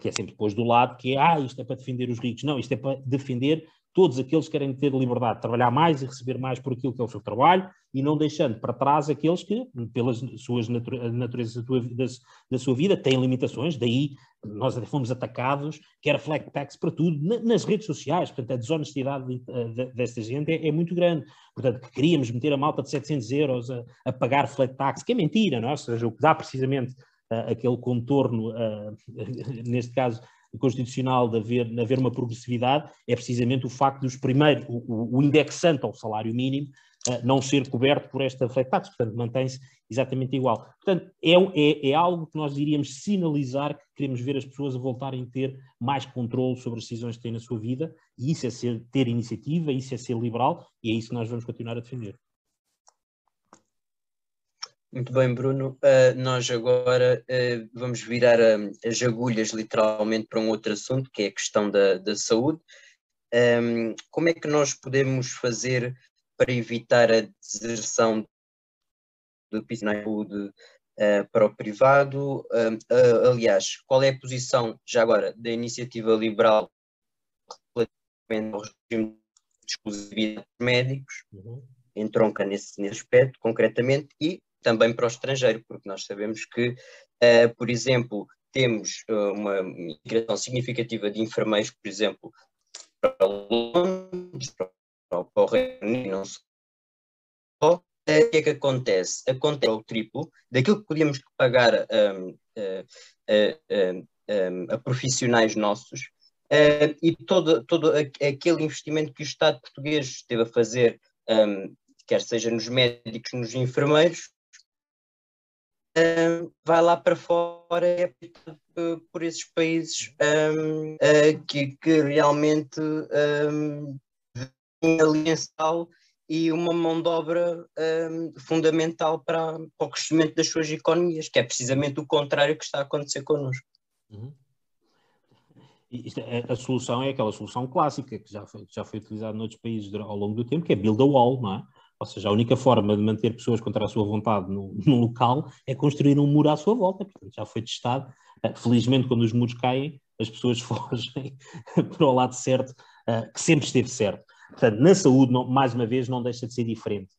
que é sempre depois do lado, que é, ah, isto é para defender os ricos. Não, isto é para defender todos aqueles que querem ter liberdade de trabalhar mais e receber mais por aquilo que é o seu trabalho e não deixando para trás aqueles que, pelas suas naturezas da, da, sua vida, têm limitações, daí nós fomos atacados, que era flat tax para tudo, nas redes sociais, portanto a desonestidade desta gente é, é, muito grande, portanto que queríamos meter a malta de 700 euros a, a pagar flat tax, que é mentira, não é? ou seja, o que dá precisamente uh, aquele contorno, uh, neste caso constitucional de haver, de haver uma progressividade é precisamente o facto dos primeiros, o, o indexante ao salário mínimo, uh, não ser coberto por esta flat tax, portanto mantém-se exatamente igual. Portanto, é, é, é, algo que nós iríamos sinalizar que queremos ver as pessoas a voltarem a ter mais controle sobre as decisões que têm na sua vida, e isso é ser, ter iniciativa, isso é ser liberal, e é isso que nós vamos continuar a defender. Muito bem, Bruno. Uh, nós agora uh, vamos virar a, as agulhas literalmente para um outro assunto, que é a questão da, da saúde. Um, como é que nós podemos fazer para evitar a deserção do saúde uh, para o privado? aliás, qual é a posição, já agora, da iniciativa liberal relativamente ao regime de exclusividade dos médicos? Uhum. Entronca nesse, nesse aspecto, concretamente, e também para o estrangeiro, porque nós sabemos que, uh, por exemplo, temos uh, uma migração significativa de enfermeiros, por exemplo, para Londres, para, o Reino Unido, não só. O que é que acontece? Acontece o triplo daquilo que podíamos pagar um, a profissionais nossos uh, e todo, todo aquele investimento que o Estado português esteve a fazer, um, quer seja nos médicos, nos enfermeiros, um, vai lá para fora é por esses países um, uh, que, que, realmente um, aliançal e uma mão de obra um, fundamental para, para, o crescimento das suas economias, que é precisamente o contrário que está a acontecer connosco. Uhum. É, a solução é aquela solução clássica que já foi, já foi utilizada noutros países ao longo do tempo, que é build a wall, não é? Ou seja, a única forma de manter pessoas contra a sua vontade no, local é construir um muro à sua volta. Portanto, já foi testado. Eh, felizmente, quando os muros caem, as pessoas fogem para o lado certo, eh, que sempre esteve certo. Portanto, na saúde, não, mais uma vez, não deixa de ser diferente.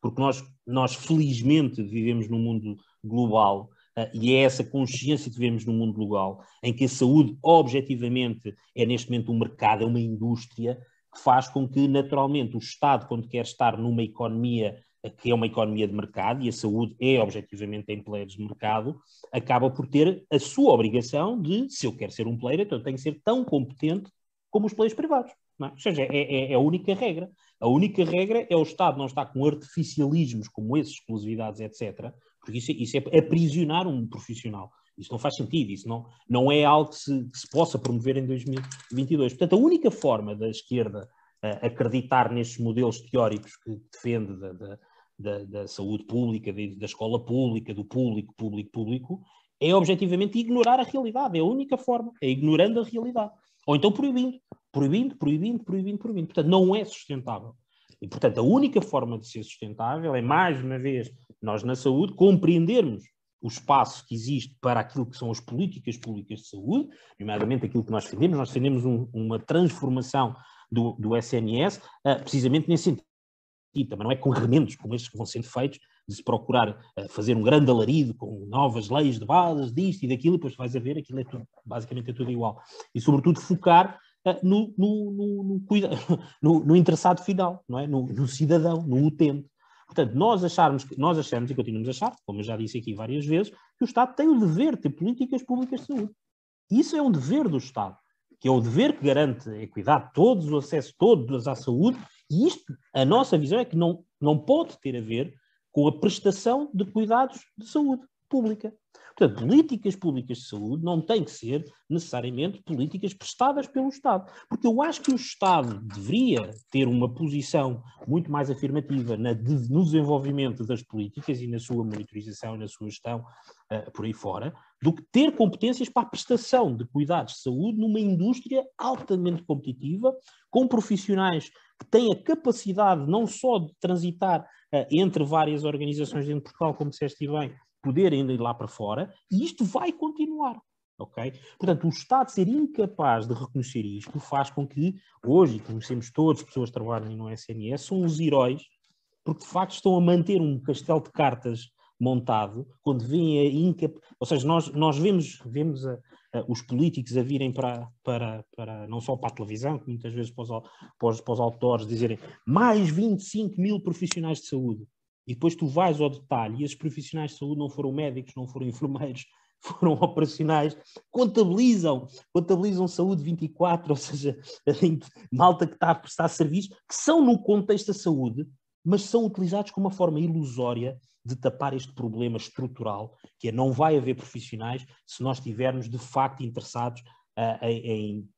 Porque nós, nós felizmente, vivemos num mundo global Uh, e é essa consciência que vivemos no mundo global, em que a saúde, objetivamente, é neste momento um mercado, é uma indústria, faz com que, naturalmente, o Estado, quando quer estar numa economia que é uma economia de mercado, e a saúde é objetivamente em players de mercado, acaba por ter a sua obrigação de, se eu quero ser um player, então eu tenho que ser tão competente como os players privados. É? Ou seja, é, é, é, a única regra. A única regra é o Estado não estar com artificialismos como esses, exclusividades, etc., porque isso, isso é aprisionar um profissional. Isso não faz sentido, isso não, não é algo que se, que se possa promover em 2022. Portanto, a única forma da esquerda uh, acreditar nestes modelos teóricos que defende da, da, da, da saúde pública, de, da escola pública, do público, público, público, é objetivamente ignorar a realidade. É a única forma, é ignorando a realidade. Ou então proibindo, proibindo, proibindo, proibindo, proibindo. Portanto, não é sustentável. E, portanto, a única forma de ser sustentável é, mais uma vez, nós na saúde compreendermos o espaço que existe para aquilo que são as políticas públicas de saúde, nomeadamente aquilo que nós defendemos. Nós defendemos um, uma transformação do, do SNS, uh, precisamente nesse sentido. Também não é com remendos como estes que vão sendo feitos, de se procurar uh, fazer um grande alarido com novas leis de bases, disto e daquilo, e depois vais a ver, aquilo é tudo, basicamente é tudo igual. E, sobretudo, focar no, no, no, no, no, interessado final, não é? no, cidadão, no utente. Portanto, nós acharmos, nós achamos e continuamos a achar, como eu já disse aqui várias vezes, que o Estado tem o dever de ter políticas públicas de saúde. Isso é um dever do Estado, que é o dever que garante a equidade de todos, o acesso de todos à saúde, e isto, a nossa visão é que não, não pode ter a ver com a prestação de cuidados de saúde pública. Portanto, políticas públicas de saúde não têm que ser necessariamente políticas prestadas pelo Estado, porque eu acho que o Estado deveria ter uma posição muito mais afirmativa na, no desenvolvimento das políticas e na sua monitorização, na sua gestão, uh, por aí fora, do que ter competências para a prestação de cuidados de saúde numa indústria altamente competitiva, com profissionais que têm a capacidade não só de transitar uh, entre várias organizações dentro de Portugal, como disseste bem, poderem ir lá para fora, e isto vai continuar. ok? Portanto, o Estado ser incapaz de reconhecer isto faz com que, hoje, conhecemos todas as pessoas que trabalham no SNS, são os heróis, porque de facto estão a manter um castelo de cartas montado, quando vêm a incap... Ou seja, nós, nós vemos, vemos a, a, os políticos a virem para, para, para, não só para a televisão, que muitas vezes para os, para os, para os autores dizerem mais 25 mil profissionais de saúde. E depois tu vais ao detalhe e esses profissionais de saúde não foram médicos, não foram enfermeiros, foram operacionais, contabilizam, contabilizam saúde 24, ou seja, malta que está a prestar serviços, que são no contexto da saúde, mas são utilizados como uma forma ilusória de tapar este problema estrutural, que é não vai haver profissionais se nós estivermos de facto interessados uh, em,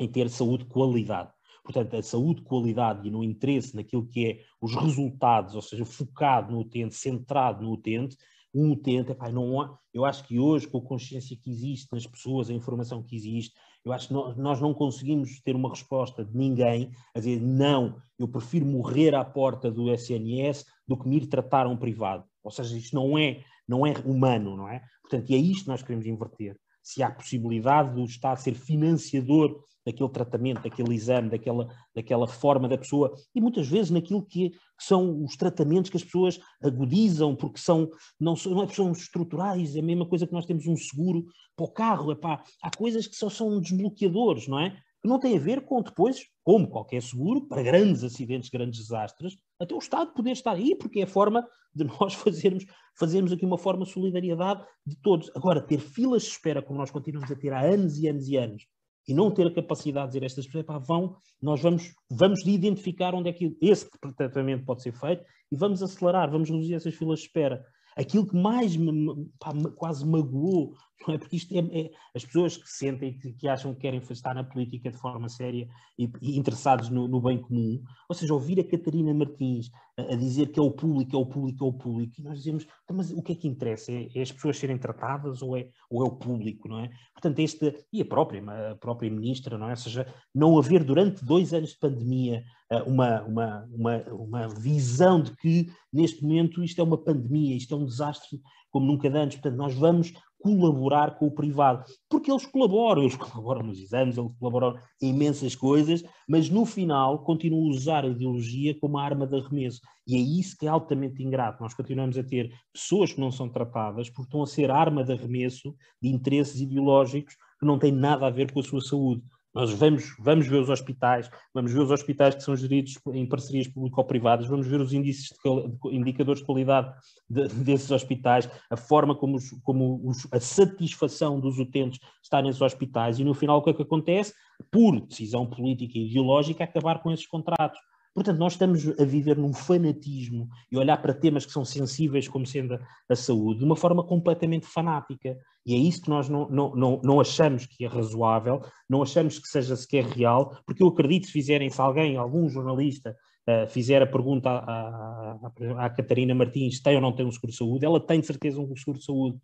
em ter saúde de qualidade. Portanto, a saúde, qualidade e no interesse naquilo que é os resultados, ou seja, focado no utente, centrado no utente, um utente, epá, não há, eu acho que hoje, com a consciência que existe nas pessoas, a informação que existe, eu acho que nós não conseguimos ter uma resposta de ninguém a dizer não, eu prefiro morrer à porta do SNS do que me ir tratar a um privado. Ou seja, isto não é, não é humano, não é? Portanto, e é isto que nós queremos inverter. Se há possibilidade do Estado ser financiador daquele tratamento, daquele exame, daquela, daquela forma da pessoa, e muitas vezes naquilo que, são os tratamentos que as pessoas agudizam, porque são, não, não é, são estruturais, é a mesma coisa que nós temos um seguro para o carro, epá, há coisas que só são desbloqueadores, não é? Que não tem a ver com depois, como qualquer seguro, para grandes acidentes, grandes desastres, até o Estado poder estar aí, porque é a forma de nós fazermos, fazermos aqui uma forma de solidariedade de todos. Agora, ter filas de espera, como nós continuamos a ter há anos e anos e anos, e não ter a capacidade de dizer a estas pessoas, pá, vão, nós vamos, vamos identificar onde é que esse tratamento pode ser feito e vamos acelerar, vamos reduzir essas filas de espera. Aquilo que mais me, pá, quase magoou é? Porque isto é, é as pessoas que sentem que, que, acham que querem estar na política de forma séria e, e interessados no, no, bem comum, ou seja, ouvir a Catarina Martins a, a, dizer que é o público, é o público, é o público, e nós dizemos, então, mas o que é que interessa? É, é, as pessoas serem tratadas ou é, ou é o público, não é? Portanto, este, e a própria, a própria ministra, não é? Ou seja, não haver durante dois anos de pandemia eh, uma, uma, uma, uma visão de que neste momento isto é uma pandemia, isto é um desastre como nunca antes, portanto, nós vamos colaborar com o privado, porque eles colaboram, eles colaboram nos exames, eles colaboram em imensas coisas, mas no final continuam a usar a ideologia como arma de arremesso. E é isso que é altamente ingrato. Nós continuamos a ter pessoas que não são tratadas porque estão a ser arma de arremesso de interesses ideológicos que não têm nada a ver com a sua saúde. Nós vamos, vamos ver os hospitais, vamos ver os hospitais que são geridos em parcerias público-privadas, vamos ver os índices de, indicadores de qualidade de, desses hospitais, a forma como, os, como os, a satisfação dos utentes está nesses hospitais e no final o que é que acontece? Por decisão política e ideológica, acabar com esses contratos. Portanto, nós estamos a viver num fanatismo e olhar para temas que são sensíveis, como sendo a, saúde, de uma forma completamente fanática. E é isso que nós não, não, não, não, achamos que é razoável, não achamos que seja sequer real, porque eu acredito se fizerem, se alguém, algum jornalista, uh, fizer a pergunta à, à, à, Catarina Martins tem ou não tem um seguro de saúde, ela tem de certeza um seguro de saúde.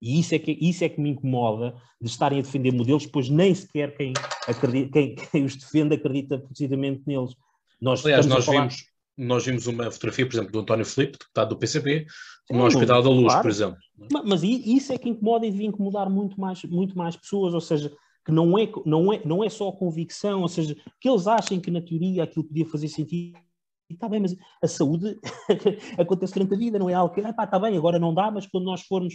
E isso é que, isso é que me incomoda de estarem a defender modelos, pois nem sequer quem, acredita, quem, quem os defende acredita precisamente neles. Nós Aliás, nós falar... vimos, nós vimos uma fotografia, por exemplo, do António Filipe, deputado do PCP, no Hospital da Luz, claro. por exemplo. Mas, mas isso é que incomoda e devia incomodar muito mais, muito mais pessoas, ou seja, que não é, não, é, não é só a convicção, ou seja, que eles achem que na teoria aquilo podia fazer sentido. Está bem, mas a saúde acontece durante a vida, não é algo que, está bem, agora não dá, mas quando nós formos,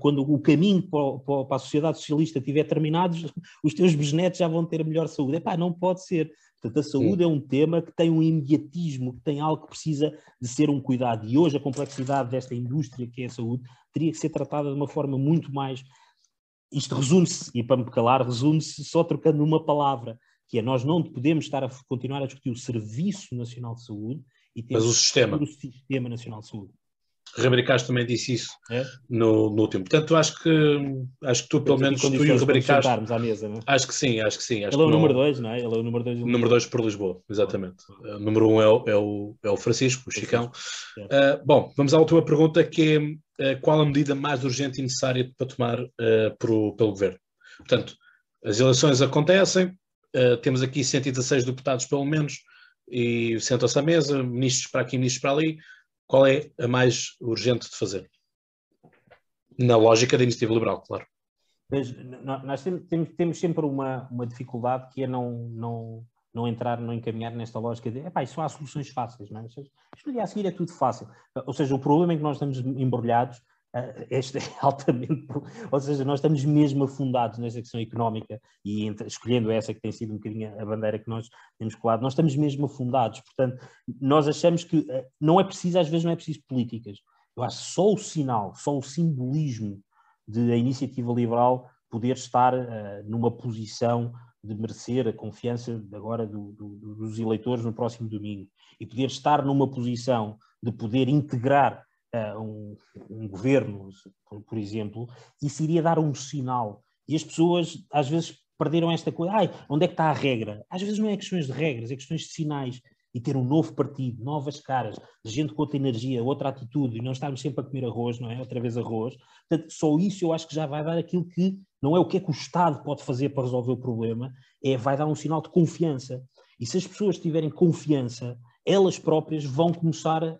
quando o caminho para, para a sociedade socialista estiver terminado, os teus bisnetos já vão ter a melhor saúde. Epá, não pode ser. Portanto, a saúde Sim. é um tema que tem um imediatismo, que tem algo que precisa de ser um cuidado. E hoje a complexidade desta indústria que é a saúde teria que ser tratada de uma forma muito mais. Isto resume-se, e para me calar, resume-se só trocando uma palavra, que é nós não podemos estar a continuar a discutir o Serviço Nacional de Saúde e ter Mas o sistema. o Sistema Nacional de Saúde. Rebricás também disse isso é? no, no último. Portanto, acho que acho que tu, pelo menos, tu e o Rebricás. à mesa, não é? Acho que sim, acho que sim. Acho Ele é o número 2, não é? Ele é o número 2 Número 2 por Lisboa, exatamente. O número 1 um é, o, é, o, é o Francisco, o Chicão. Uh, bom, vamos à última pergunta, que é uh, qual a medida mais urgente e necessária para tomar uh, por, pelo Governo? Portanto, as eleições acontecem, temos aqui 116 deputados, pelo menos, e sentam-se à mesa, ministros para aqui, ministros para ali qual é a mais urgente de fazer? Na lógica da iniciativa liberal, claro. Mas, nós temos, temos, sempre uma, uma dificuldade que é não, não, não entrar, não encaminhar nesta lógica de epá, isso há soluções fáceis, não é? Isto a seguir é tudo fácil. Ou seja, o problema em que nós estamos embrulhados uh, este é altamente, ou seja, nós estamos mesmo afundados nesta questão económica e escolhendo essa que tem sido um bocadinho a bandeira que nós temos colado, nós estamos mesmo afundados, portanto, nós achamos que uh, não é preciso, às vezes não é preciso políticas, eu acho só o sinal, só o simbolismo de a iniciativa liberal poder estar uh, numa posição de merecer a confiança agora do, do, dos eleitores no próximo domingo e poder estar numa posição de poder integrar uh, um, um, governo, por exemplo, isso iria dar um sinal. E as pessoas, às vezes, perderam esta coisa. Ai, onde é que está a regra? Às vezes não é questões de regras, é questões de sinais. E ter um novo partido, novas caras, gente com outra energia, outra atitude, e não estarmos sempre a comer arroz, não é? Outra vez arroz. Portanto, só isso eu acho que já vai dar aquilo que não é o que é que o Estado pode fazer para resolver o problema, é vai dar um sinal de confiança. E se as pessoas tiverem confiança, elas próprias vão começar a,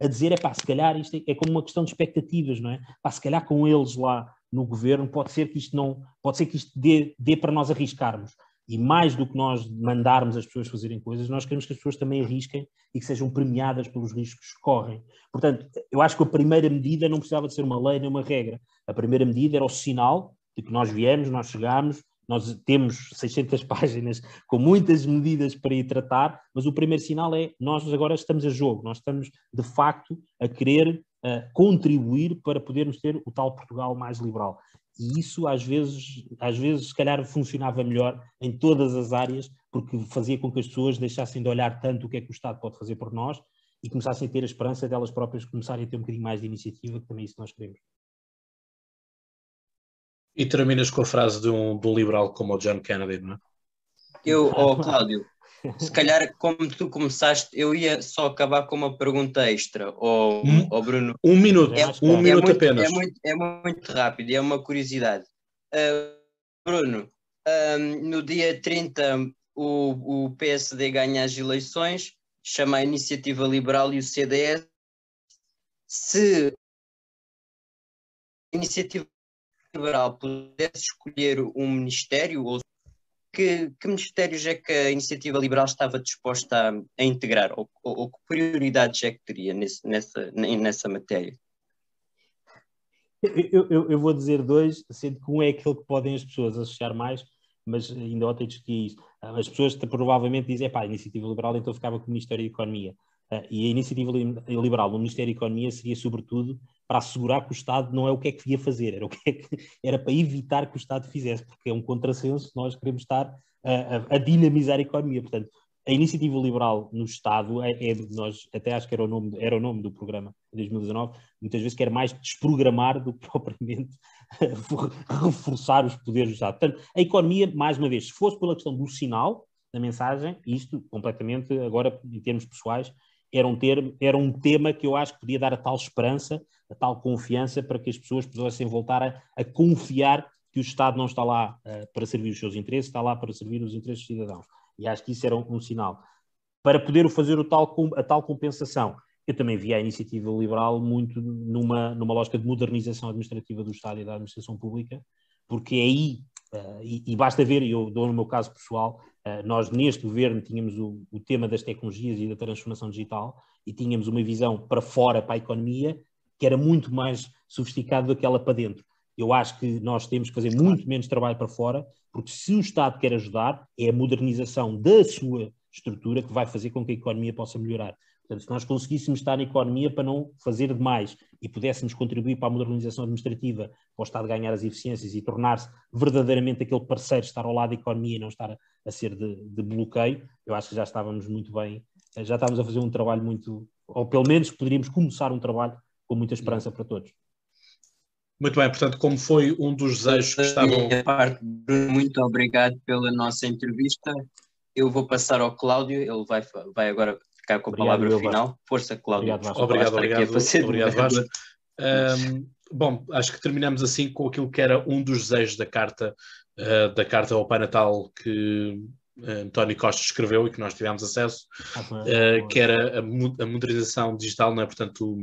a dizer, é pá, se calhar isto é, é como uma questão de expectativas, não é? Pá, se calhar com eles lá no governo pode ser que isto não, pode ser que isto dê, dê para nós arriscarmos. E mais do que nós mandarmos as pessoas fazerem coisas, nós queremos que as pessoas também arrisquem e que sejam premiadas pelos riscos que correm. Portanto, eu acho que a primeira medida não precisava de ser uma lei nem uma regra. A primeira medida era o sinal de que nós viemos, nós chegámos, nós temos 600 páginas com muitas medidas para ir tratar, mas o primeiro sinal é nós agora estamos a jogo, nós estamos de facto a querer uh, contribuir para podermos ter o tal Portugal mais liberal. E isso às vezes, às vezes, se calhar funcionava melhor em todas as áreas, porque fazia com que as pessoas deixassem de olhar tanto o que é que o Estado pode fazer por nós e começassem a ter a esperança delas próprias começarem a ter um bocadinho mais de iniciativa, que também é isso nós queremos. E terminas com a frase de um, de um liberal como o John Kennedy, não é? Eu, oh, Cláudio, se calhar como tu começaste, eu ia só acabar com uma pergunta extra, ou um, oh, Bruno. Um minuto, é, um é minuto muito, apenas. É muito, é muito rápido, é uma curiosidade. Uh, Bruno, um, no dia 30 o, o PSD ganha as eleições, chama a Iniciativa Liberal e o CDS. Se a Iniciativa Liberal pudesse escolher um ministério, ou que, que, ministérios é que a Iniciativa Liberal estava disposta a, a integrar? Ou, ou, ou, que prioridades é que teria nesse, nessa, nessa matéria? Eu, eu, eu, vou dizer dois, sendo que um é aquele que podem as pessoas associar mais, mas ainda ontem discuti isso. As pessoas provavelmente dizem, pá, a Iniciativa Liberal então ficava com o Ministério da Economia. Uh, e a Iniciativa Liberal no Ministério da Economia seria, sobretudo, para assegurar que o Estado não é o que é que devia fazer, era, o que é que, era para evitar que o Estado fizesse, porque é um contrassenso, nós queremos estar a, a, a dinamizar a economia. Portanto, a iniciativa liberal no Estado, é, é, nós até acho que era o, nome, era o nome do programa de 2019, muitas vezes quer mais desprogramar do que propriamente reforçar os poderes do Estado. Portanto, a economia, mais uma vez, se fosse pela questão do sinal da mensagem, isto completamente, agora em termos pessoais, era um, termo, era um tema que eu acho que podia dar a tal esperança, a tal confiança para que as pessoas pudessem voltar a, a confiar que o Estado não está lá uh, para servir os seus interesses, está lá para servir os interesses dos cidadãos. E acho que isso era um, um sinal. Para poder fazer o tal, a tal compensação, eu também vi a iniciativa liberal muito numa, numa lógica de modernização administrativa do Estado e da administração pública, porque é aí, e, e, basta ver, eu dou no meu caso pessoal, uh, nós neste governo tínhamos o, o, tema das tecnologias e da transformação digital e tínhamos uma visão para fora, para a economia, que era muito mais sofisticada do que ela para dentro. Eu acho que nós temos que fazer muito menos trabalho para fora, porque se o Estado quer ajudar, é a modernização da sua estrutura que vai fazer com que a economia possa melhorar. Portanto, se nós conseguíssemos estar na economia para não fazer demais e pudéssemos contribuir para a modernização administrativa, para o Estado ganhar as eficiências e tornar-se verdadeiramente aquele parceiro, estar ao lado da economia e não estar a, a ser de, de, bloqueio, eu acho que já estávamos muito bem, já estávamos a fazer um trabalho muito, ou pelo menos poderíamos começar um trabalho com muita esperança para todos. Muito bem, portanto, como foi um dos desejos que estavam. Parte, muito obrigado pela nossa entrevista. Eu vou passar ao Cláudio, ele vai, vai agora ficar com a obrigado, palavra final. Força, Cláudio. Obrigado, Vasco. Obrigado, obrigado, obrigado Vasco. Um, bom, acho que terminamos assim com aquilo que era um dos desejos da carta, uh, da carta ao Pai Natal que António Costa escreveu e que nós tivemos acesso, uh, que era a, a modernização digital, não é? portanto,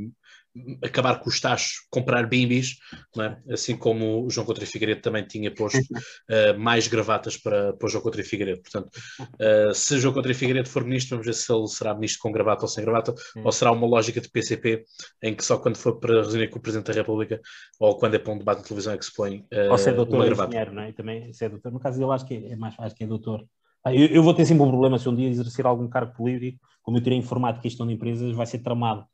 acabar com os taxos, comprar bimbis, é? assim como o João Coutinho Figueiredo também tinha posto uh, mais gravatas para, para o João Coutinho Figueiredo. Portanto, uh, se o João Coutinho Figueiredo for ministro, vamos ver se ele será ministro com gravata ou sem gravata, hum. ou será uma lógica de PCP em que só quando for para reunir com o Presidente da República ou quando é para um debate de televisão é que se põe uh, ou se é doutor ou engenheiro, não é? também se é doutor. No caso dele acho que é mais fácil que é doutor. Ah, eu, eu, vou ter sempre um problema se um dia exercer algum cargo político, como eu tirei informática e gestão de empresas, vai ser tramado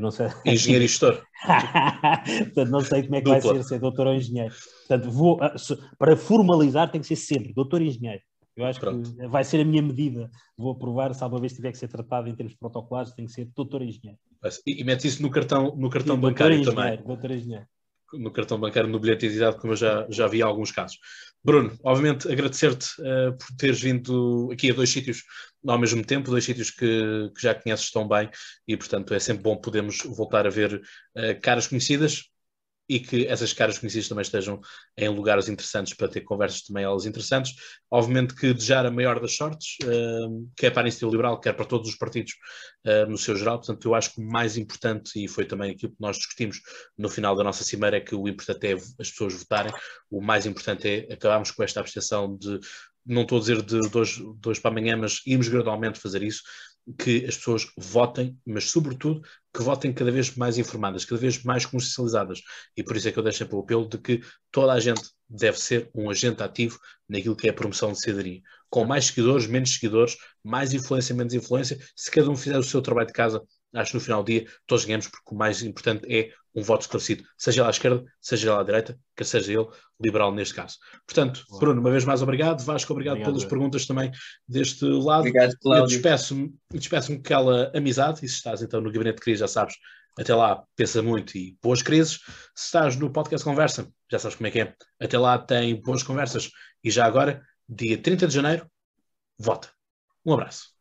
não sei. Engenheiro e gestor. Portanto, não sei como é que Dupla. vai ser ser doutor ou engenheiro. Portanto, vou, ah, para formalizar tem que ser sempre doutor e engenheiro. Eu acho Pronto. que vai ser a minha medida. Vou aprovar, se alguma vez tiver que ser tratado em termos protocolares, tem que ser doutor e engenheiro. E, e mete isso no cartão, no cartão Sim, bancário também. Doutor engenheiro no cartão bancário, no bilhete de identidade, como eu já, já vi alguns casos. Bruno, obviamente agradecer-te uh, por teres vindo aqui a dois sítios ao mesmo tempo, dois sítios que, que já conheces tão bem e, portanto, é sempre bom podermos voltar a ver uh, caras conhecidas e que essas caras conhecidas também estejam em lugares interessantes para ter conversas também elas interessantes. Obviamente que desejar a maior das sortes, uh, quer para a Iniciativa Liberal, quer para todos os partidos uh, no seu geral. Portanto, eu acho que o mais importante, e foi também aquilo que nós discutimos no final da nossa cimeira, é que o importante é as pessoas votarem, o mais importante é acabarmos com esta abstenção de não estou a dizer de dois, dois para amanhã, mas irmos gradualmente fazer isso, que as pessoas votem, mas sobretudo que votem cada vez mais informadas, cada vez mais consciencializadas. E por isso é que eu deixo sempre o apelo de que toda a gente deve ser um agente ativo naquilo que é a promoção de cidadania. Com mais seguidores, menos seguidores, mais influência, menos influência, se cada um fizer o seu trabalho de casa, acho que no final do dia todos ganhamos, porque o mais importante é um voto esclarecido, seja lá à esquerda, seja lá à direita, que seja ele liberal neste caso. Portanto, Boa. Bruno, uma vez mais obrigado. Vasco, obrigado, obrigado pelas perguntas também deste lado. Obrigado, Cláudio. despeço-me despeço com aquela amizade, e se estás então no gabinete de crise, já sabes, até lá, pensa muito e boas crises. Se estás no podcast Conversa, já sabes como é que é. Até lá tem boas conversas. E já agora, dia 30 de janeiro, vota. Um abraço.